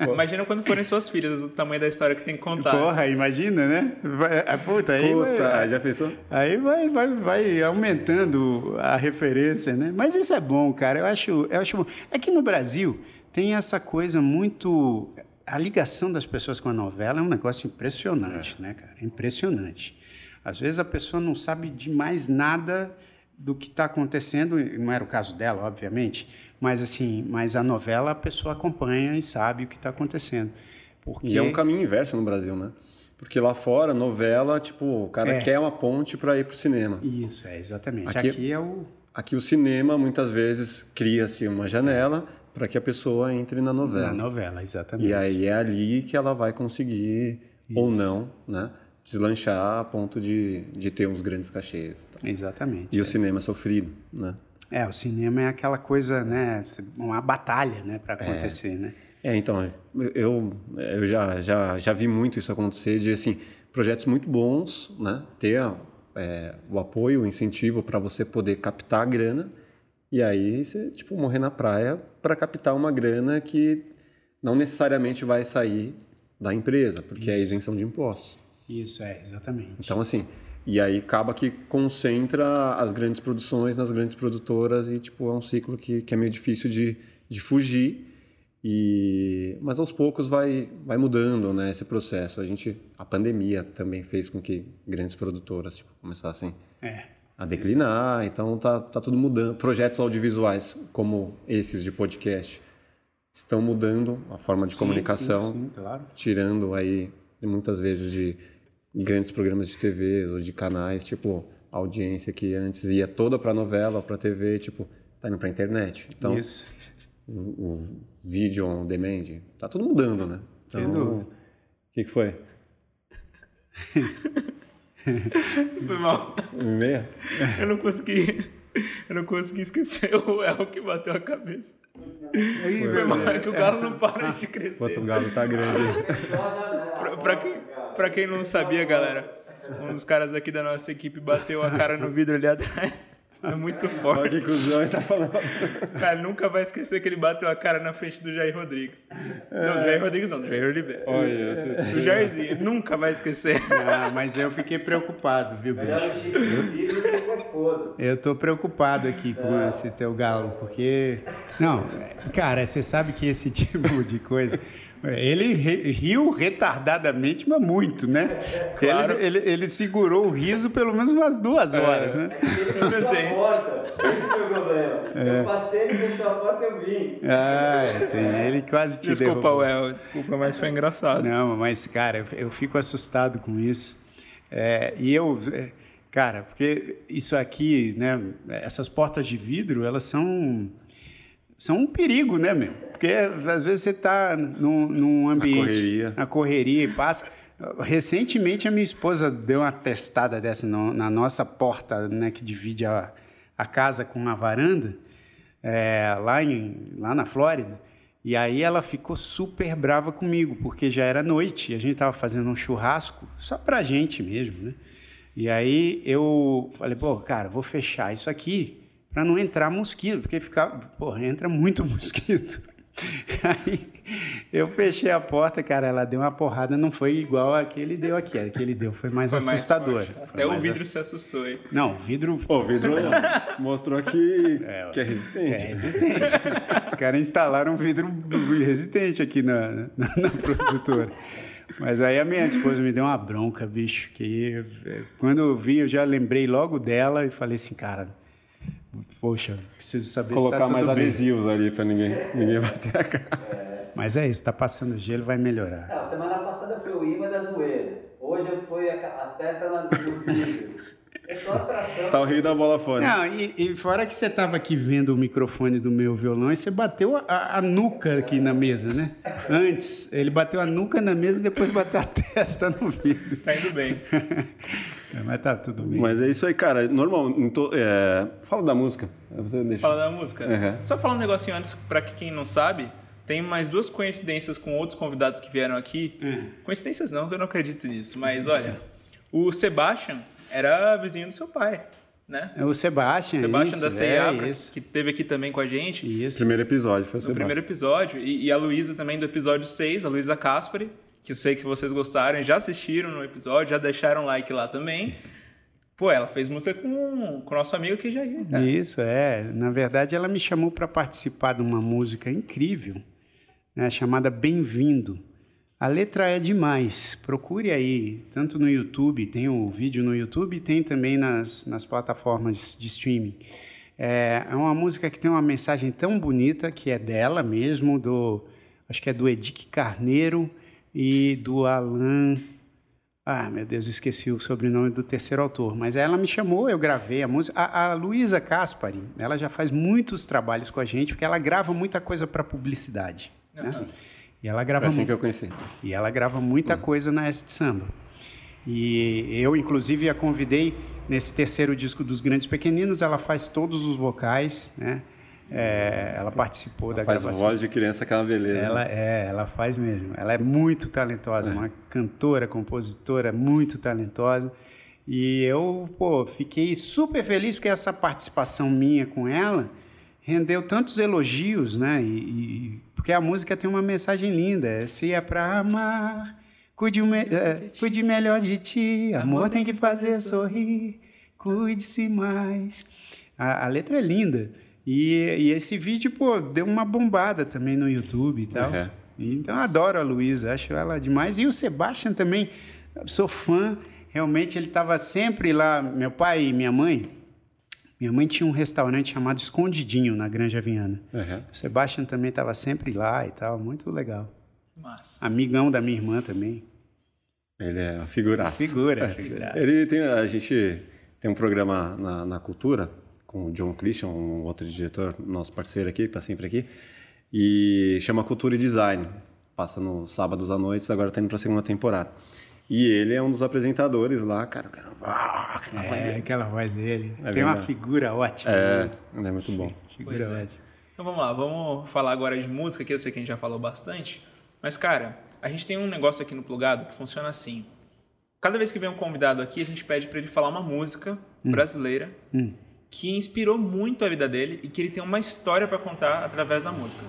Imagina quando forem suas filhas, o tamanho da história que tem que contar. Porra, imagina, né? Vai, ah, puta, aí. Puta, vai, já pensou? Aí vai, vai, vai aumentando a referência, né? Mas isso é bom, cara. Eu acho, eu acho bom. É que no Brasil tem essa coisa muito. A ligação das pessoas com a novela é um negócio impressionante, é. né, cara? Impressionante. Às vezes a pessoa não sabe de mais nada do que está acontecendo, não era o caso dela, obviamente, mas assim, mas a novela a pessoa acompanha e sabe o que está acontecendo. Porque... E é um caminho inverso no Brasil, né? Porque lá fora, novela, tipo, o cara é. quer uma ponte para ir para o cinema. Isso, é, exatamente. Aqui, aqui, é o... Aqui o cinema, muitas vezes, cria-se uma janela para que a pessoa entre na novela. Na novela, exatamente. E aí é ali que ela vai conseguir, Isso. ou não, né? deslanchar a ponto de, de ter uns grandes cachês. Tá? Exatamente. E é. o cinema sofrido, né? É, o cinema é aquela coisa, né? Uma batalha, né, para acontecer, é. né? É, então, eu, eu já, já, já vi muito isso acontecer, de, assim, projetos muito bons, né? Ter é, o apoio, o incentivo para você poder captar a grana, e aí você, tipo, morrer na praia para captar uma grana que não necessariamente vai sair da empresa, porque é isso. é isenção de impostos. Isso, é, exatamente. Então, assim, e aí acaba que concentra as grandes produções nas grandes produtoras e, tipo, é um ciclo que, que é meio difícil de, de fugir. E, mas aos poucos vai, vai mudando né, esse processo. A gente, a pandemia também fez com que grandes produtoras tipo, começassem é, a declinar. Exatamente. Então tá, tá tudo mudando. Projetos audiovisuais como esses de podcast estão mudando a forma de sim, comunicação, sim, sim, claro. tirando aí muitas vezes de grandes programas de TV ou de canais, tipo, a audiência que antes ia toda para novela, para TV, tipo, tá indo para internet. Então, Isso. O, o, vídeo on demand, tá tudo mudando, né? Então, o que, que foi? foi mal. Meia? Eu não consegui. Eu não consegui esquecer o El que bateu a cabeça. Aí, foi mal, é que o galo não para de crescer. Bota o galo tá grande aí. pra, pra quem, Pra quem não sabia, galera, um dos caras aqui da nossa equipe bateu a cara no vidro ali atrás. É muito forte. Olha que cuzão ele tá falando. Cara, nunca vai esquecer que ele bateu a cara na frente do Jair Rodrigues. Não, do Jair Rodrigues não, do Jair Oliveira. Olha, você... Do Jairzinho, nunca vai esquecer. Ah, mas eu fiquei preocupado, viu, bicho? Eu tô preocupado aqui com esse teu galo, porque... Não, cara, você sabe que esse tipo de coisa... Ele riu retardadamente, mas muito, né? Claro. Ele, ele, ele, segurou o riso pelo menos umas duas é. horas, é. né? Ele fechou a porta, esse foi o problema. É. Eu passei, ele fechou a porta e eu vim. Ah, tem, ele quase te Desculpa, derrubou. Well, desculpa, mas foi engraçado. Não, mas, cara, eu, eu fico assustado com isso. É, e eu... É, cara, porque isso aqui, né? Essas portas de vidro, elas são são um perigo, né, meu? Porque às vezes você está num, num ambiente. Na correria. Na correria e passa. Recentemente a minha esposa deu uma testada dessa no, na nossa porta, né, que divide a, a casa com a varanda, é, lá, em, lá na Flórida. E aí ela ficou super brava comigo, porque já era noite e a gente estava fazendo um churrasco só pra gente mesmo, né? E aí eu falei, pô, cara, vou fechar isso aqui para não entrar mosquito, porque fica, porra, entra muito mosquito. Aí eu fechei a porta, cara, ela deu uma porrada, não foi igual a que ele deu aqui, a que ele deu foi mais foi assustador. Mais Até o vidro ass... se assustou aí. Não, o vidro. o vidro mostrou que é, que é resistente. É resistente. Os caras instalaram um vidro resistente aqui na, na, na produtora. Mas aí a minha esposa me deu uma bronca, bicho, que quando eu vi, eu já lembrei logo dela e falei assim, cara Poxa, preciso saber Colocar se tá mais bem. adesivos ali para ninguém, ninguém bater a cara. É. Mas é isso, está passando gelo, vai melhorar. Não, semana passada foi o imã da zoeira. Hoje foi a, a testa no vídeo. É só atração. Tá o rio da bola fora. Não, e, e fora que você estava aqui vendo o microfone do meu violão e você bateu a, a, nuca aqui na mesa, né? Antes, ele bateu a nuca na mesa e depois bateu a testa no vidro. Tá indo bem. É, mas tá tudo bem. Mas é isso aí, cara. Normal. to- é, Fala da música. Você deixa. Fala da música. Uhum. Só falar um negocinho antes, pra que quem não sabe, tem mais duas coincidências com outros convidados que vieram aqui. É. Coincidências não, que eu não acredito nisso. Mas olha, o Sebastian era vizinho do seu pai, né? É o Sebastian, Sebastian isso, da é, Seabra, isso. que teve aqui também com a gente. Isso. Primeiro episódio, foi o no Sebastião. primeiro episódio. E, e a Luísa também do episódio 6, a Luísa Caspari, que eu sei que vocês gostaram, já assistiram no episódio, já deixaram like lá também. Pô, ela fez música com, o nosso amigo que já ia, cara. Isso, é. Na verdade, ela me chamou para participar de uma música incrível, né, chamada Bem-vindo. A letra é demais. Procure aí, tanto no YouTube, tem o vídeo no YouTube, tem também nas, nas plataformas de streaming. É, é uma música que tem uma mensagem tão bonita que é dela mesmo, do acho que é do Edic Carneiro e do Alan. Ah, meu Deus, esqueci o sobrenome do terceiro autor. Mas ela me chamou, eu gravei a música. A, a Luísa Caspari, ela já faz muitos trabalhos com a gente, porque ela grava muita coisa para publicidade. Né? E ela grava Foi assim mu- que eu conheci. e ela grava muita coisa na S de Samba. E eu, inclusive, a convidei nesse terceiro disco dos Grandes Pequeninos. Ela faz todos os vocais, né? É, ela participou da Faz gravação. voz de criança, aquela beleza. Ela é, ela faz mesmo. Ela é muito talentosa, uma cantora, compositora muito talentosa. E eu, pô, fiquei super feliz porque essa participação minha com ela rendeu tantos elogios, né? E, e- porque a música tem uma mensagem linda. é, Se é pra amar, cuide, o me- é, cuide melhor de ti. Amor tem que fazer sorrir. Cuide-se mais. A, a letra é linda. E, e esse vídeo, pô, deu uma bombada também no YouTube e tal. Uhum. Então, eu adoro a Luísa, acho ela demais. E o Sebastian também, sou fã. Realmente, ele estava sempre lá. Meu pai e minha mãe. Minha mãe tinha um restaurante chamado Escondidinho, na Granja Viana. Uhum. O Sebastian também estava sempre lá e tal, muito legal. Massa. Amigão da minha irmã também. Ele é uma figuraça. Figura, figura. Ele tem, a gente tem um programa na, na Cultura com o John Christian, um outro diretor, nosso parceiro aqui, que está sempre aqui, e chama Cultura e Design. Passa nos sábados à noite, agora está indo para a segunda temporada. E ele é um dos apresentadores lá, cara. cara ah, aquela voz É, dele. aquela voz dele. É Tem uma figura ótima. É, ele é muito bom. Figura Pois é. ótima. Então vamos lá, vamos falar agora de música, que eu sei que a gente já falou bastante. Mas, cara, a gente tem um negócio aqui no Plugado que funciona assim. Cada vez que vem um convidado aqui, a gente pede para ele falar uma música brasileira Hum. Que inspirou muito a vida dele e que ele tem uma história para contar através da música.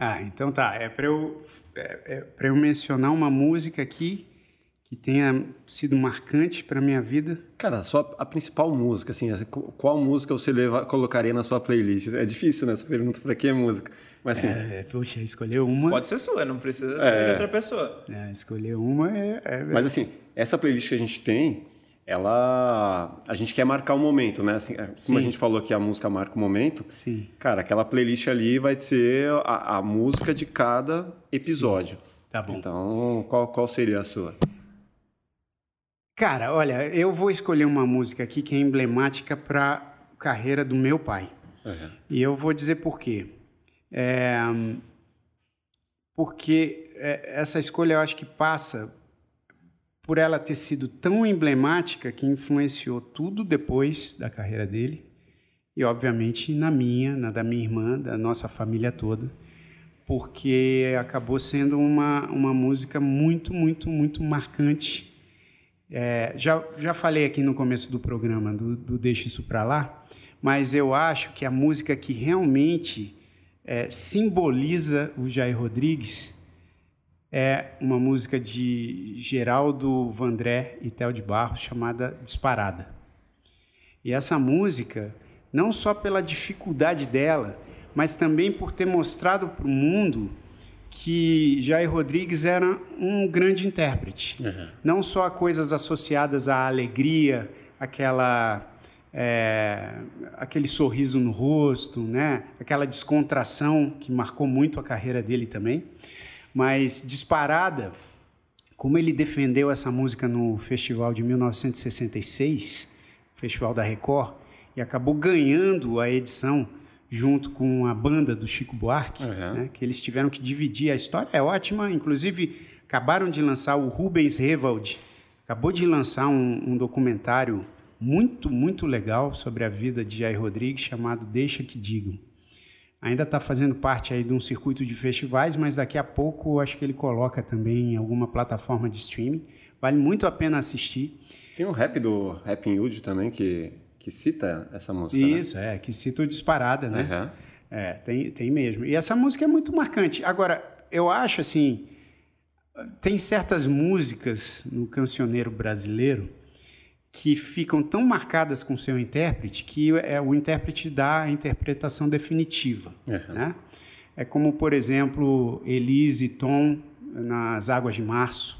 Ah, então tá. É para eu, é, é pra eu mencionar uma música aqui que tenha sido marcante para minha vida. Cara, a, sua, a principal música, assim, qual música você leva, colocaria na sua playlist? É difícil, né? Essa pergunta pra que música? Mas assim, É, poxa, escolher uma. Pode ser sua, não precisa ser de outra pessoa. É, escolher uma é. é- Mas assim, essa playlist que a gente tem, ela. A gente quer marcar um momento, né? Assim, é, como Sim. a gente falou que a música marca um momento, Sim. cara, aquela playlist ali vai ser a, a música de cada episódio. Tá bom. Então, qual, qual seria a sua? Cara, olha, eu vou escolher uma música aqui que é emblemática para a carreira do meu pai. Uhum. E eu vou dizer por quê. É, porque é, essa escolha eu acho que passa por ela ter sido tão emblemática que influenciou tudo depois da carreira dele e, obviamente, na minha, na da minha irmã, da nossa família toda, porque acabou sendo uma, uma música muito, muito, muito marcante. É, já, já falei aqui no começo do programa do, do Deixa Isso Pra Lá, mas eu acho que a música que realmente é, simboliza o Jair Rodrigues é uma música de Geraldo Vandré e Theo de Barros chamada Disparada. E essa música, não só pela dificuldade dela, mas também por ter mostrado para o mundo que Jair Rodrigues era um grande intérprete. Não só coisas associadas à alegria, aquela é, aquele sorriso no rosto, né? aquela descontração que marcou muito a carreira dele também, mas disparada, como ele defendeu essa música no festival de 1966, Festival da Record, e acabou ganhando a edição junto com a banda do Chico Buarque, Uhum. né, que eles tiveram que dividir. A história é ótima, inclusive acabaram de lançar o Rubens Revald, acabou de lançar um, um documentário muito, muito legal sobre a vida de Jair Rodrigues, chamado Deixa que Digam. Ainda está fazendo parte aí de um circuito de festivais, mas daqui a pouco acho que ele coloca também em alguma plataforma de streaming. Vale muito a pena assistir. Tem o rap do Rapping Hood também, que, que cita essa música. né? Isso, né? é, que cita o Disparada, né? Uhum. É, tem, tem mesmo. E essa música é muito marcante. Agora, eu acho assim, tem certas músicas no cancioneiro brasileiro que ficam tão marcadas com seu intérprete que é o intérprete dá a interpretação definitiva. Uhum. Né? É como, por exemplo, Elise e Tom nas Águas de Março.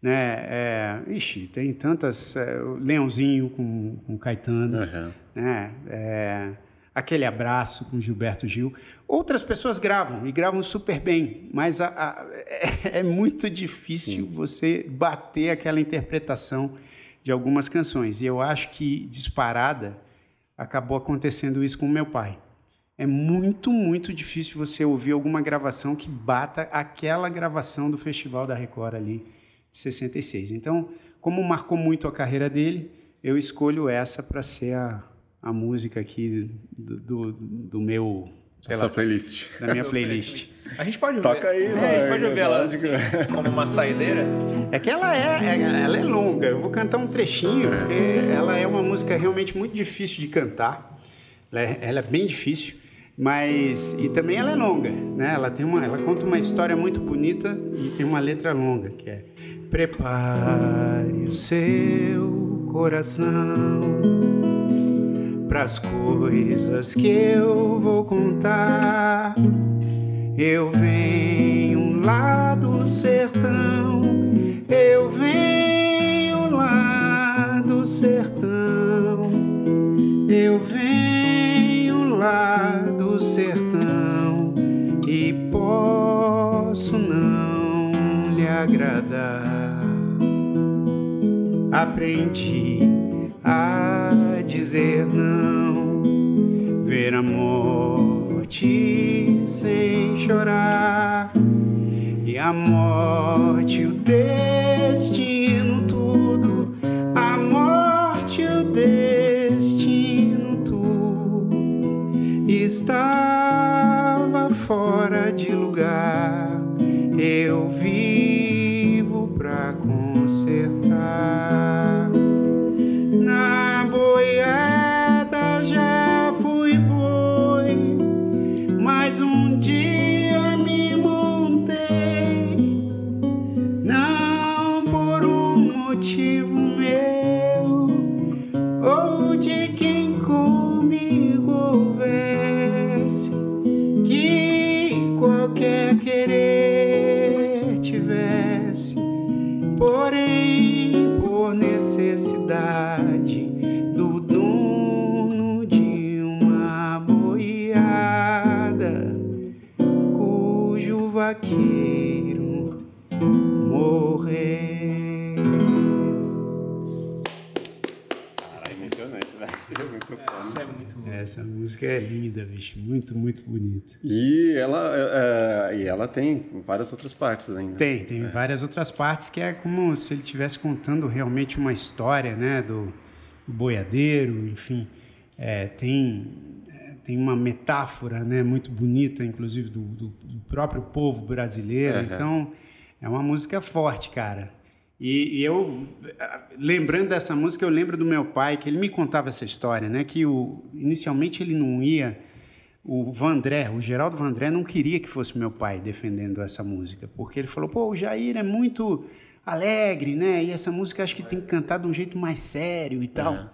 Né? É, ixi, tem tantas. É, Leãozinho com, com Caetano. Uhum. Né? É, aquele abraço com Gilberto Gil. Outras pessoas gravam e gravam super bem, mas a, a, é, é, muito difícil Sim. você bater aquela interpretação de algumas canções. E eu acho que disparada acabou acontecendo isso com meu pai. É muito, muito difícil você ouvir alguma gravação que bata aquela gravação do Festival da Record ali de 66. Então, como marcou muito a carreira dele, eu escolho essa para ser a, a música aqui do, do, do meu essa playlist. Da minha playlist. A gente pode Toca aí, é, a gente pode ouvir ela assim, como uma saideira. É que ela é, é, ela é longa. Eu vou cantar um trechinho, porque ela é uma música realmente muito difícil de cantar. Ela é, ela é bem difícil, mas e também ela é longa, né? Ela tem uma, ela conta uma história muito bonita e tem uma letra longa que é Prepare o seu coração pras coisas que eu vou contar. Eu venho lá do sertão, eu venho lá do sertão, eu venho lá do sertão e posso não lhe agradar. Aprendi a dizer não, ver a morte sem chorar, e a morte, o destino, tudo, a morte, o destino, tudo, estava fora de lugar, eu vivo linda, bicho, muito, muito bonita. E ela, é, é, e ela tem várias outras partes ainda. Tem, tem várias outras partes que é como se ele estivesse contando realmente uma história, né, do, do boiadeiro, enfim. É, tem, é, tem uma metáfora, né, muito bonita, inclusive, do, do, do próprio povo brasileiro. Então, é uma música forte, cara. E, e eu, lembrando dessa música, eu lembro do meu pai, que ele me contava essa história, né, que o, inicialmente ele não ia o Vandré, o Geraldo Vandré não queria que fosse meu pai defendendo essa música, porque ele falou, pô, o Jair é muito alegre, né? E essa música acho que tem que cantar de um jeito mais sério e tal. É.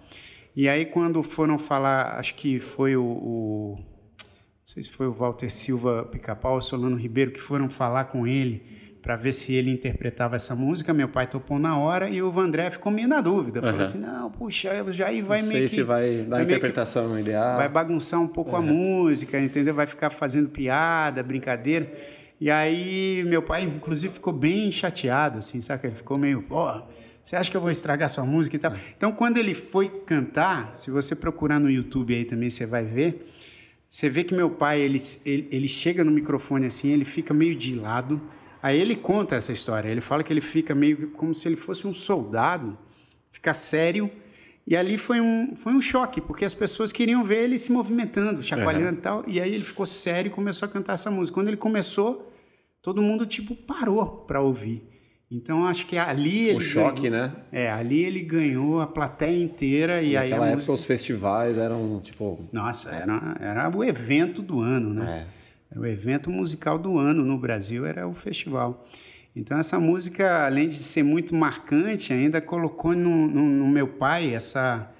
E aí quando foram falar, acho que foi o, o não sei se foi o Walter Silva Pica-Pau ou Solano Ribeiro que foram falar com ele para ver se ele interpretava essa música, meu pai topou na hora e o Vandré ficou meio na dúvida. Falou Uhum. assim, não, puxa, o Jair vai Não meio sei que... se vai dar que- interpretação ideal. vai bagunçar um pouco a música, entendeu? Vai ficar fazendo piada, brincadeira. E aí, meu pai, inclusive, ficou bem chateado, assim, sabe? Ele ficou meio, pô, você acha que eu vou estragar sua música e tal? Então, quando ele foi cantar, se você procurar no YouTube aí também, você vai ver, você vê que meu pai, ele, ele, ele chega no microfone assim, ele fica meio de lado, Aí ele conta essa história. Ele fala que ele fica meio como se ele fosse um soldado, fica sério. E ali foi um, foi um choque, porque as pessoas queriam ver ele se movimentando, chacoalhando e tal. E aí ele ficou sério e começou a cantar essa música. Quando ele começou, todo mundo tipo parou para ouvir. Então acho que ali O ele choque, ganhou, né? É, ali ele ganhou a plateia inteira e aí a Naquela época música... os festivais eram tipo. Nossa, era, era o evento do ano, né? É. Era o evento musical do ano no Brasil, era o festival. Então essa música, além de ser muito marcante, ainda colocou no, no, no meu pai essa,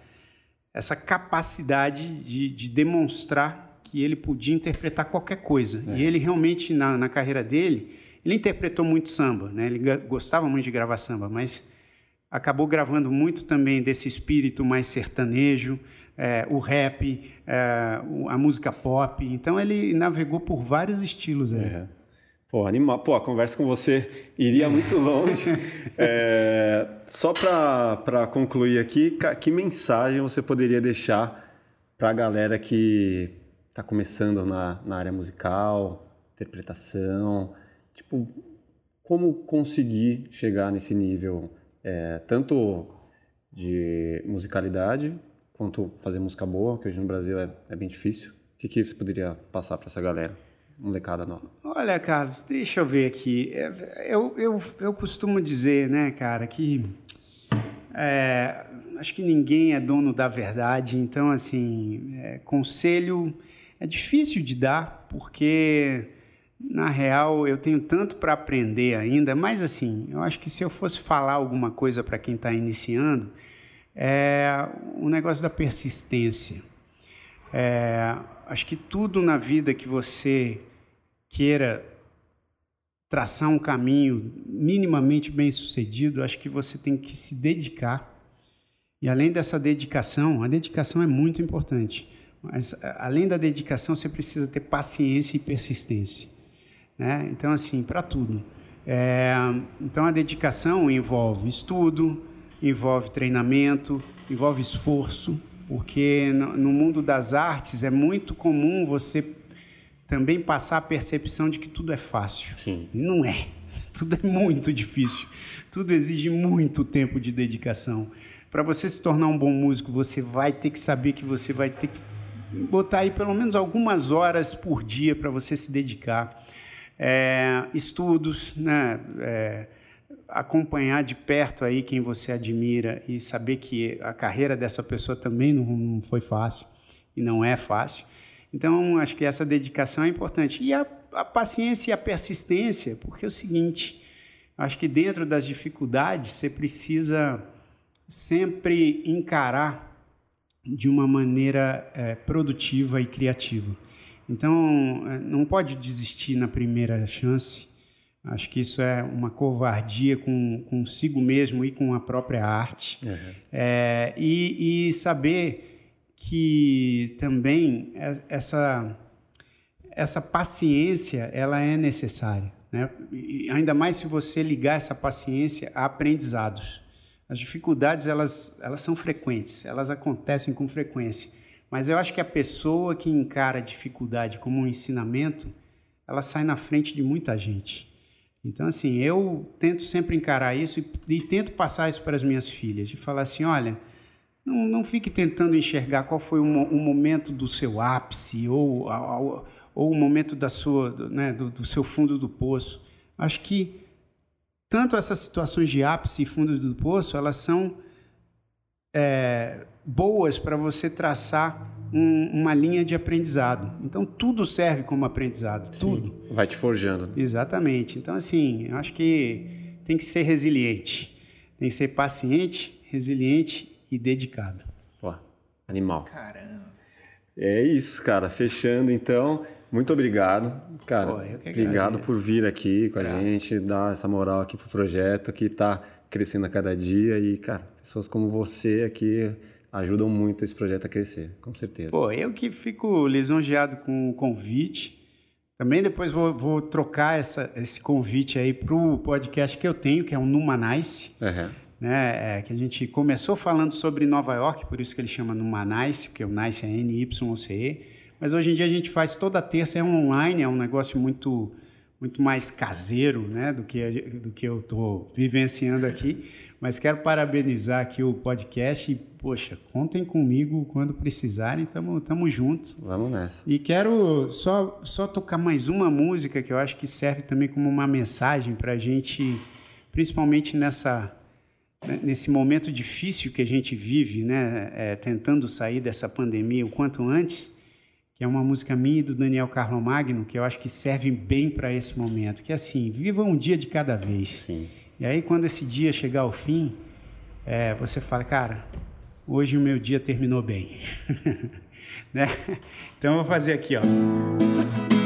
essa capacidade de, de demonstrar que ele podia interpretar qualquer coisa. E ele realmente, na, na carreira dele, ele interpretou muito samba, né? Ele gostava muito de gravar samba, mas acabou gravando muito também desse espírito mais sertanejo, é, o rap, é, a música pop. Então ele navegou por vários estilos aí. É. Pô, animal. Pô, a conversa com você iria muito longe. É, só para concluir aqui, que mensagem você poderia deixar para a galera que está começando na, na área musical, interpretação? Tipo, como conseguir chegar nesse nível, é, tanto de musicalidade quanto fazer música boa, que hoje no Brasil é, é bem difícil. O que, que você poderia passar para essa galera? Molecada nova. Olha, Carlos, deixa eu ver aqui. É, Eu, eu, eu costumo dizer, né, cara, que é, acho que ninguém é dono da verdade, então, assim, é, conselho é difícil de dar, porque, na real, eu tenho tanto para aprender ainda, mas, assim, eu acho que se eu fosse falar alguma coisa para quem está iniciando, é o negócio da persistência. É, acho que tudo na vida que você queira traçar um caminho minimamente bem sucedido, acho que você tem que se dedicar. E além dessa dedicação, a dedicação é muito importante, mas a- além da dedicação, você precisa ter paciência e persistência. Né? Então, assim, para tudo. É, então, a dedicação envolve estudo, envolve treinamento, envolve esforço, porque no, mundo das artes é muito comum você também passar a percepção de que tudo é fácil. Sim. E não é. Tudo é muito difícil. Tudo exige muito tempo de dedicação. Para você se tornar um bom músico, você vai ter que saber que você vai ter que botar aí pelo menos algumas horas por dia para você se dedicar. É, estudos, né? É, acompanhar de perto aí quem você admira e saber que a carreira dessa pessoa também não, foi fácil e não é fácil. Então, acho que essa dedicação é importante. E a, a paciência e a persistência, porque é o seguinte, acho que dentro das dificuldades você precisa sempre encarar de uma maneira é, produtiva e criativa. Então, é, não pode desistir na primeira chance. Acho que isso é uma covardia com consigo mesmo e com a própria arte. É, e, e saber que também é- essa, essa paciência ela é necessária. Né? E ainda mais se você ligar essa paciência a aprendizados. As dificuldades elas, elas são frequentes, elas acontecem com frequência. Mas eu acho que a pessoa que encara a dificuldade como um ensinamento, ela sai na frente de muita gente. Então, assim, eu tento sempre encarar isso e, e tento passar isso para as minhas filhas, de falar assim, olha, não, não fique tentando enxergar qual foi o, o momento do seu ápice ou, ou, ou o momento da sua, do, né, do, do seu fundo do poço. Acho que tanto essas situações de ápice e fundo do poço, elas são é, boas para você traçar um- uma linha de aprendizado. Então, tudo serve como aprendizado, tudo. Vai te forjando. Exatamente. Então, assim, eu acho que tem que ser resiliente. Tem que ser paciente, resiliente e dedicado. Pô, animal. Caramba. É isso, cara. Fechando então. Muito obrigado, cara. Pô, eu que obrigado por vir aqui com a Grato. gente, dar essa moral aqui pro projeto que tá crescendo a cada dia e, cara, pessoas como você aqui ajudam muito esse projeto a crescer, com certeza. Pô, eu que fico lisonjeado com o convite. Também depois vou, vou trocar essa, esse convite aí para o podcast que eu tenho, que é o Numanice, Aham. né? É, que a gente começou falando sobre Nova York, por isso que ele chama Numanice, porque o Nice é N-Y-C-E. Mas hoje em dia a gente faz toda terça, é online, é um negócio muito, muito mais caseiro, né, do que do que eu estou vivenciando aqui. Mas quero parabenizar aqui o podcast. E, poxa, contem comigo quando precisarem. Tamo, tamo juntos. Vamos nessa. E quero só só tocar mais uma música que eu acho que serve também como uma mensagem para a gente, principalmente nessa né, nesse momento difícil que a gente vive, né, é, tentando sair dessa pandemia o quanto antes, que é uma música minha e do Daniel Carlomagno, que eu acho que serve bem para esse momento, que é assim, viva um dia de cada vez. Sim. E aí quando esse dia chegar ao fim, é, você fala, cara, hoje o meu dia terminou bem. né? Então eu vou fazer aqui, ó.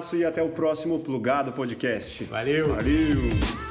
Abraço e até o próximo Plugado Podcast. Valeu. Valeu.